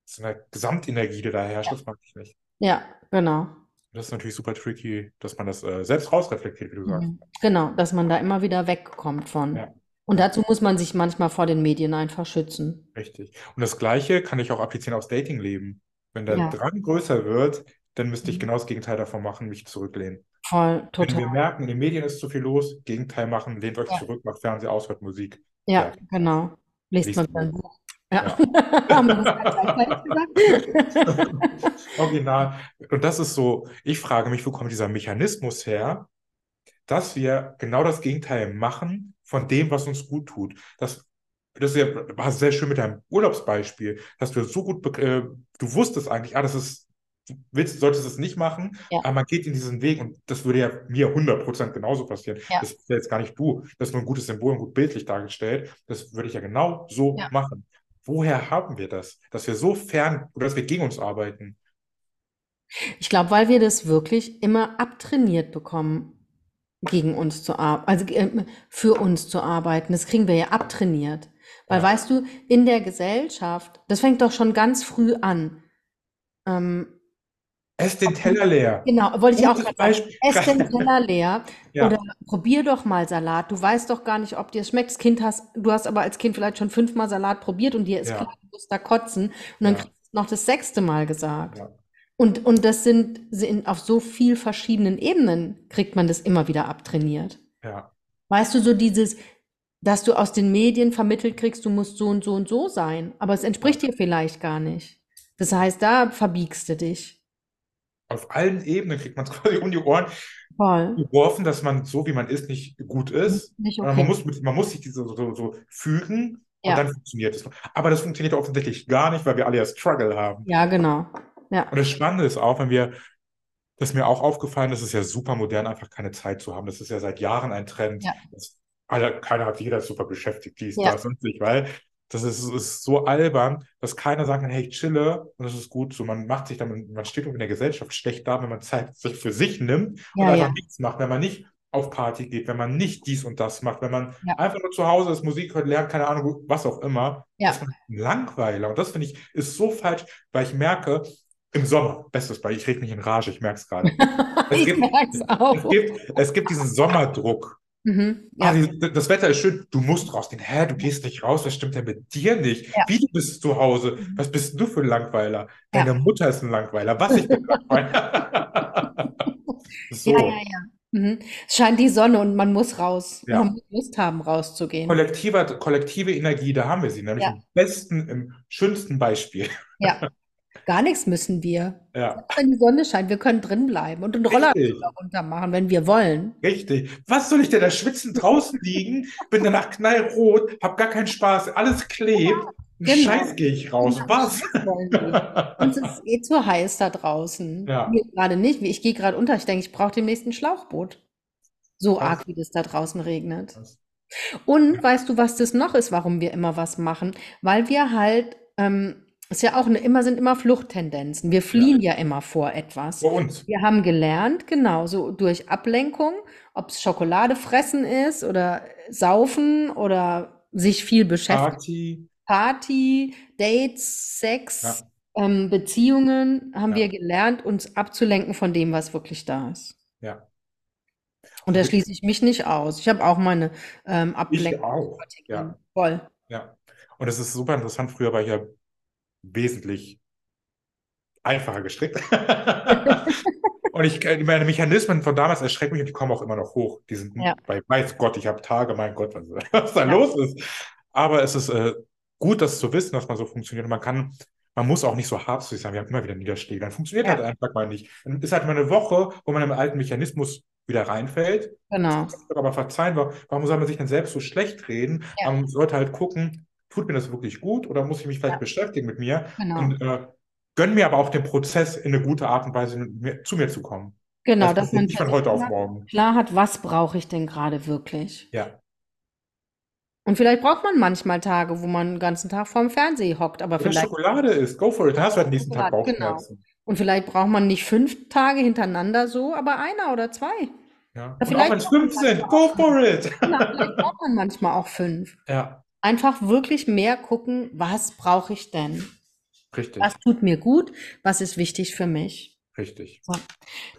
so einer Gesamtenergie, die da herrscht, das mag ich nicht. ja, genau. Das ist natürlich super tricky, dass man das äh, selbst rausreflektiert, wie du sagst. Mhm. Genau, dass man da immer wieder wegkommt von. Ja, Und dazu muss man sich manchmal vor den Medien einfach schützen. richtig. Und das Gleiche kann ich auch applizieren aufs Datingleben. Wenn der Ja, Drang größer wird, dann müsste ich Mhm. genau das Gegenteil davon machen, mich zurücklehnen. voll, Wenn total. wir merken, in den Medien ist zu viel los, Gegenteil machen, lehnt euch Ja, zurück, macht Fernseher aus, hört Musik. ja, genau. Lest Liest mal ein wieder ein Buch. Ja? Original. Und das ist so, ich frage mich, wo kommt dieser Mechanismus her, dass wir genau das Gegenteil machen von dem, was uns gut tut. Das, das ja, war sehr schön mit deinem Urlaubsbeispiel, dass du so gut, äh, du wusstest eigentlich, ah, das ist, du willst, solltest es nicht machen, Ja, aber man geht in diesen Weg und das würde ja mir 100% genauso passieren. ja, Das ist ja jetzt gar nicht du, das ist nur ein gutes Symbol und gut bildlich dargestellt. Das würde ich ja genau so machen. Woher haben wir das? Dass wir so fern oder dass wir gegen uns arbeiten? Ich glaube, weil wir das wirklich immer abtrainiert bekommen, gegen uns zu arbeiten, also äh, für uns zu arbeiten. Das kriegen wir ja abtrainiert. Weil, Ja. weißt du, in der Gesellschaft, das fängt doch schon ganz früh an. Ähm, Ess den Teller leer. Genau, wollte ich auch gerade sagen. Ess den Teller leer Ja, oder probier doch mal Salat. Du weißt doch gar nicht, ob dir es schmeckt. Das Kind hast, du hast aber als Kind vielleicht schon fünfmal Salat probiert und dir ist ja, klar, du musst da kotzen. Und dann ja, kriegst du es noch das sechste Mal gesagt. ja. Und, und das sind, sind auf so viel verschiedenen Ebenen kriegt man das immer wieder abtrainiert. ja. Weißt du, so dieses, dass du aus den Medien vermittelt kriegst, du musst so und so und so sein, aber es entspricht dir vielleicht gar nicht. Das heißt, da verbiegst du dich. Auf allen Ebenen kriegt man es quasi um die Ohren Voll. geworfen, dass man so, wie man ist, nicht gut ist. Nicht man okay. muss, mit, man muss sich diese so, so, fügen und Ja, dann funktioniert es. Aber das funktioniert offensichtlich gar nicht, weil wir alle ja Struggle haben. ja, genau. Ja, Und das Spannende ist auch, wenn wir, das ist mir auch aufgefallen, das ist ja super modern, einfach keine Zeit zu haben. Das ist ja seit Jahren ein Trend. ja, Das, alle, keiner hat jeder ist super beschäftigt, dies, ja, das und sich, weil das ist, ist so albern, dass keiner sagt, hey, ich chille und das ist gut. So, man macht sich dann, man steht in der Gesellschaft schlecht da, wenn man Zeit sich für sich nimmt und ja, einfach ja, nichts macht, wenn man nicht auf Party geht, wenn man nicht dies und das macht, wenn man ja, einfach nur zu Hause ist, Musik hört, lernt, keine Ahnung, was auch immer, ist ja. man ein Langweiler. Und das finde ich, ist so falsch, weil ich merke, im Sommer, bestes Beispiel, ich rede mich in Rage, ich merke es gerade. Es Ich gibt, es auch. gibt, es gibt diesen Sommerdruck. Mhm, Ah, ja, die, das Wetter ist schön, du musst rausgehen. Hä, du gehst nicht raus, was stimmt denn mit dir nicht? ja, Wie, du bist zu Hause? mhm, Was bist du für ein Langweiler? ja. Deine Mutter ist ein Langweiler. Was, ich bin ein Langweiler? Ja, ja, So, ja. Mhm. Es scheint die Sonne und man muss raus. Man ja. muss Lust haben, rauszugehen. Kollektive, kollektive Energie, da haben wir sie, nämlich Ja, im besten, im schönsten Beispiel. ja. Gar nichts müssen wir. Ja, Wenn die Sonne scheint, wir können drin bleiben und einen Roller runter machen, wenn wir wollen. richtig. Was soll ich denn da schwitzen draußen liegen? Bin danach knallrot, hab gar keinen Spaß, alles klebt. Einen Genau. Scheiß gehe ich raus. Was? Wollen wir. Uns ist eh zu heiß da draußen. Ja. Gerade nicht. Ich gehe gerade unter. Ich denke, ich brauche demnächst ein Schlauchboot. So Krass. arg, wie das da draußen regnet. Und weißt du, was das noch ist, warum wir immer was machen? Weil wir halt, ähm, ist ja auch eine, immer sind immer Fluchttendenzen. Wir fliehen ja, immer vor etwas. Vor uns. Wir haben gelernt, genau, so durch Ablenkung, ob es Schokolade fressen ist oder saufen oder sich viel beschäftigen. Party. Party, Dates, Sex, ähm, Beziehungen haben Ja. wir gelernt, uns abzulenken von dem, was wirklich da ist. Ja. Und da Und- schließe ich mich nicht aus. Ich habe auch meine ähm, Ich Ablenkung. auch. Ja. Voll. Ja. Und es ist super interessant. Früher war ich ja wesentlich einfacher gestrickt. Und ich, äh, meine Mechanismen von damals erschrecken mich und die kommen auch immer noch hoch. Die sind Ja. bei, weiß Gott, ich habe Tage, mein Gott, was, was da Ja. los ist. Aber es ist äh, gut, das zu wissen, dass man so funktioniert. Und man kann, man muss auch nicht so hart zu sich sein. Wir haben immer wieder Niederschläge. Dann funktioniert Ja. halt einfach mal nicht. Dann ist halt mal eine Woche, wo man im alten Mechanismus wieder reinfällt. Genau. Aber verzeihen, wa- warum soll man sich denn selbst so schlecht reden? Ja. Man sollte halt gucken, tut mir das wirklich gut oder muss ich mich vielleicht Ja. beschäftigen mit mir? Genau. Und äh, gönn mir aber auch den Prozess in eine gute Art und Weise mir, zu mir zu kommen. Genau, Das dass man nicht von heute auf klar- morgen. klar hat, was brauche ich denn gerade wirklich? Ja, Und vielleicht braucht man manchmal Tage, wo man den ganzen Tag vorm Fernseher hockt, aber Wenn vielleicht Schokolade ist, go for it. Hast du halt nächsten Tag Schokolade, genau. Bauchschmerzen. Und vielleicht braucht man nicht fünf Tage hintereinander so, aber einer oder zwei. Ja. Und auch vielleicht wenn es fünf sind, go auch for it. Genau, vielleicht braucht man manchmal auch fünf. Ja, Einfach wirklich mehr gucken, was brauche ich denn? richtig, Was tut mir gut? Was ist wichtig für mich? richtig. So.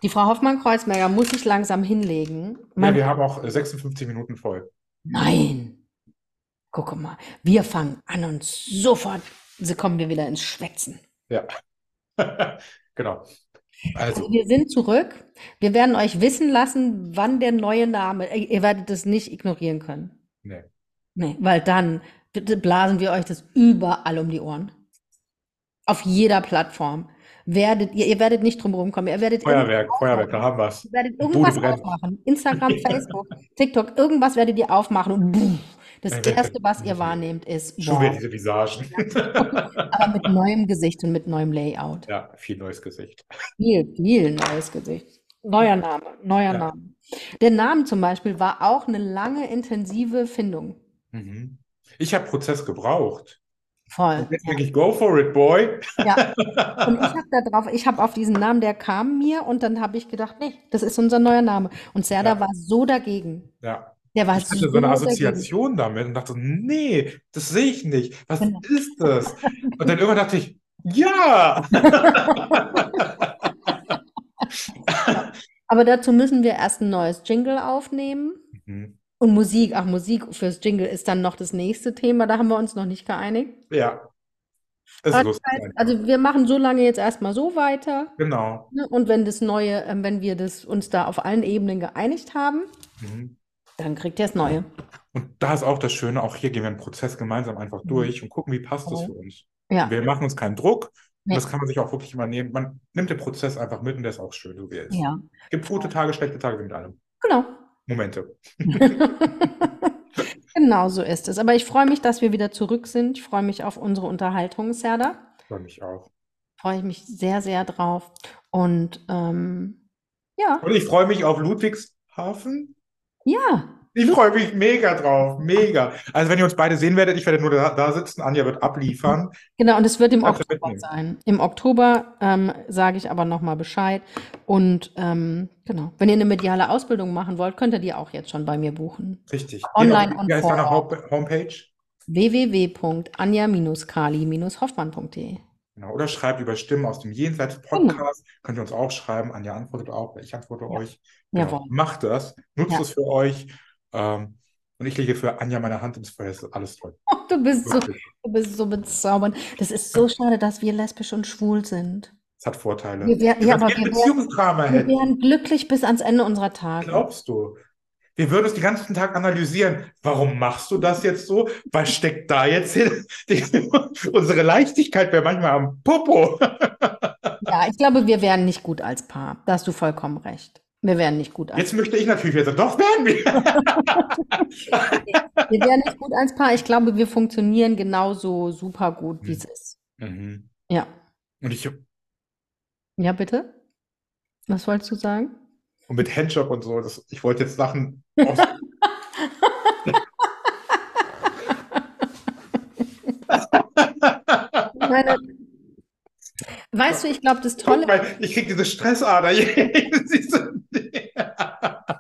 Die Frau Hoffmann-Kreuzberger muss sich langsam hinlegen. Ja, Mein, wir haben auch äh, 56 Minuten voll. nein, guck mal, wir fangen an und sofort so kommen wir wieder ins Schwätzen. Ja. Genau. Also, Also wir sind zurück. Wir werden euch wissen lassen, wann der neue Name, ihr ihr werdet das nicht ignorieren können. nee. Nee, weil dann bitte blasen wir euch das überall um die Ohren. Auf jeder Plattform. Werdet ihr, ihr werdet nicht drum rumkommen. Ihr werdet Feuerwerk, Feuerwerk, da haben wir es. Ihr werdet irgendwas aufmachen. Instagram, Facebook, TikTok, irgendwas werdet ihr aufmachen und boom, das Erste, was ihr wahrnehmt, ist Schon wieder diese Visagen. Aber mit neuem Gesicht und mit neuem Layout. Ja, viel neues Gesicht. Viel, viel neues Gesicht. Neuer Name, neuer Ja. Name. Der Name zum Beispiel war auch eine lange, intensive Findung. Mhm. Ich habe Prozess gebraucht. Voll. Und jetzt denke ich, go for it, boy. Ja. Und ich habe da drauf, ich habe auf diesen Namen, der kam mir und dann habe ich gedacht, nee, das ist unser neuer Name. Und Serda Ja. war so dagegen. Ja. Der war Ich hatte so so eine dagegen. Assoziation damit und dachte, nee, das sehe ich nicht. Was Genau. ist das? Und dann irgendwann dachte ich, ja. Aber dazu müssen wir erst ein neues Jingle aufnehmen. Mhm. Und Musik, ach, Musik fürs Jingle ist dann noch das nächste Thema, da haben wir uns noch nicht geeinigt. Ja. Das heißt, einfach. also wir machen so lange jetzt erstmal so weiter. Genau. Ne? Und wenn das Neue, ähm, wenn wir das uns da auf allen Ebenen geeinigt haben, Mhm. dann kriegt ihr das Neue. Und da ist auch das Schöne, auch hier gehen wir einen Prozess gemeinsam einfach durch und gucken, wie passt das für uns. Ja. Wir machen uns keinen Druck. Nee. Das kann man sich auch wirklich immer nehmen. Man nimmt den Prozess einfach mit und der ist auch schön, so wie er ist. Ja, Gibt gute Tage, schlechte Tage wie mit allem. genau. Momente. Genau so ist es. Aber ich freue mich, dass wir wieder zurück sind. Ich freue mich auf unsere Unterhaltung, Serda. Freue mich auch. Freue ich mich sehr, sehr drauf. Und ähm, ja, Und ich freue mich auf Ludwigshafen. ja, Ich freue mich mega drauf. Mega. Also, wenn ihr uns beide sehen werdet, ich werde nur da, da sitzen. Anja wird abliefern. genau. Und es wird im Oktober mitnehmen. sein. Im Oktober ähm, sage ich aber nochmal Bescheid. Und ähm, genau, wenn ihr eine mediale Ausbildung machen wollt, könnt ihr die auch jetzt schon bei mir buchen. Richtig. Online Genau. und Wie heißt vor deine Homepage? www.anja-kali-hoffmann.de Genau. Oder schreibt über Stimmen aus dem Jenseits Podcast. Könnt ihr uns auch schreiben. Anja antwortet auch. Ich antworte Ja. euch. Genau. Jawohl. Macht das. Nutzt Ja. es für euch. Ähm, und ich lege für Anja meine Hand ins Feuer. Ist alles toll. Oh, du bist so, du bist so bezaubernd. Das ist so schade, dass wir lesbisch und schwul sind. Es hat Vorteile. Wir wär, ja, aber wir, Beziehungsdrama wir hätte, wären glücklich bis ans Ende unserer Tage. glaubst du? wir würden uns den ganzen Tag analysieren. Warum machst du das jetzt so? Was steckt da jetzt hin? Unsere Leichtigkeit wäre manchmal am Popo. Ja, ich glaube, wir wären nicht gut als Paar. Da hast du vollkommen recht. Wir wären nicht gut als Jetzt möchte ich natürlich wieder sagen, doch werden wir. Wir wären nicht gut als Paar. Ich glaube, wir funktionieren genauso super gut, wie es ist. Mhm. Ja. Und ich Ja, bitte? Was wolltest du sagen? und mit Handjob und so, das, ich wollte jetzt Sachen aus, Ich meine, weißt du, ich glaube, das Tolle, mal, ich krieg diese Stressader.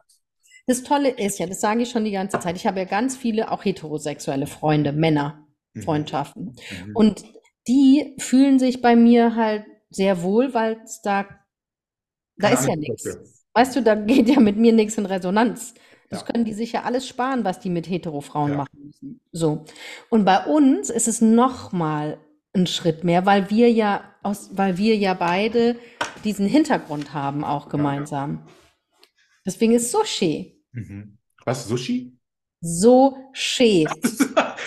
Das Tolle ist ja, das sage ich schon die ganze Zeit. Ich habe ja ganz viele auch heterosexuelle Freunde, Männer, Freundschaften. Mhm. Und die fühlen sich bei mir halt sehr wohl, weil es da, da Keine ist ja nichts. Weißt du, da geht ja mit mir nichts in Resonanz. Das Ja. können die sich ja alles sparen, was die mit Hetero-Frauen Ja. machen müssen. So. Und bei uns ist es noch mal ein Schritt mehr, weil wir ja aus, weil wir ja beide diesen Hintergrund haben, auch gemeinsam. Deswegen ist schön. Mhm. Was, Sushi? So schön.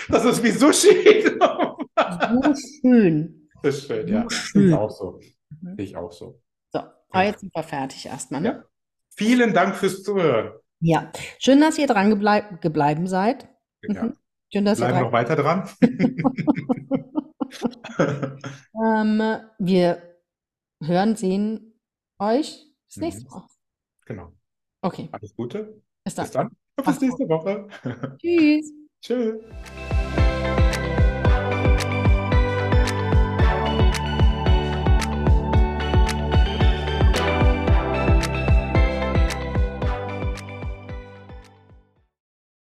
Das ist wie Sushi. So schön. Das ist schön, ja. So schön. ich auch so. Mhm. Ich auch so. So, aber jetzt sind wir fertig erstmal, ne? Ja. Vielen Dank fürs Zuhören. Ja. Schön, dass ihr dran gebleib gebleiben seid. Ja. Mhm. Schön, dass ihr Bleiben dran noch weiter dran. Ähm, wir hören, sehen euch das Mhm. nächste Mal. Genau. Okay, Alles Gute. bis dann. Bis dann. Bis nächste Woche. Tschüss. Tschüss.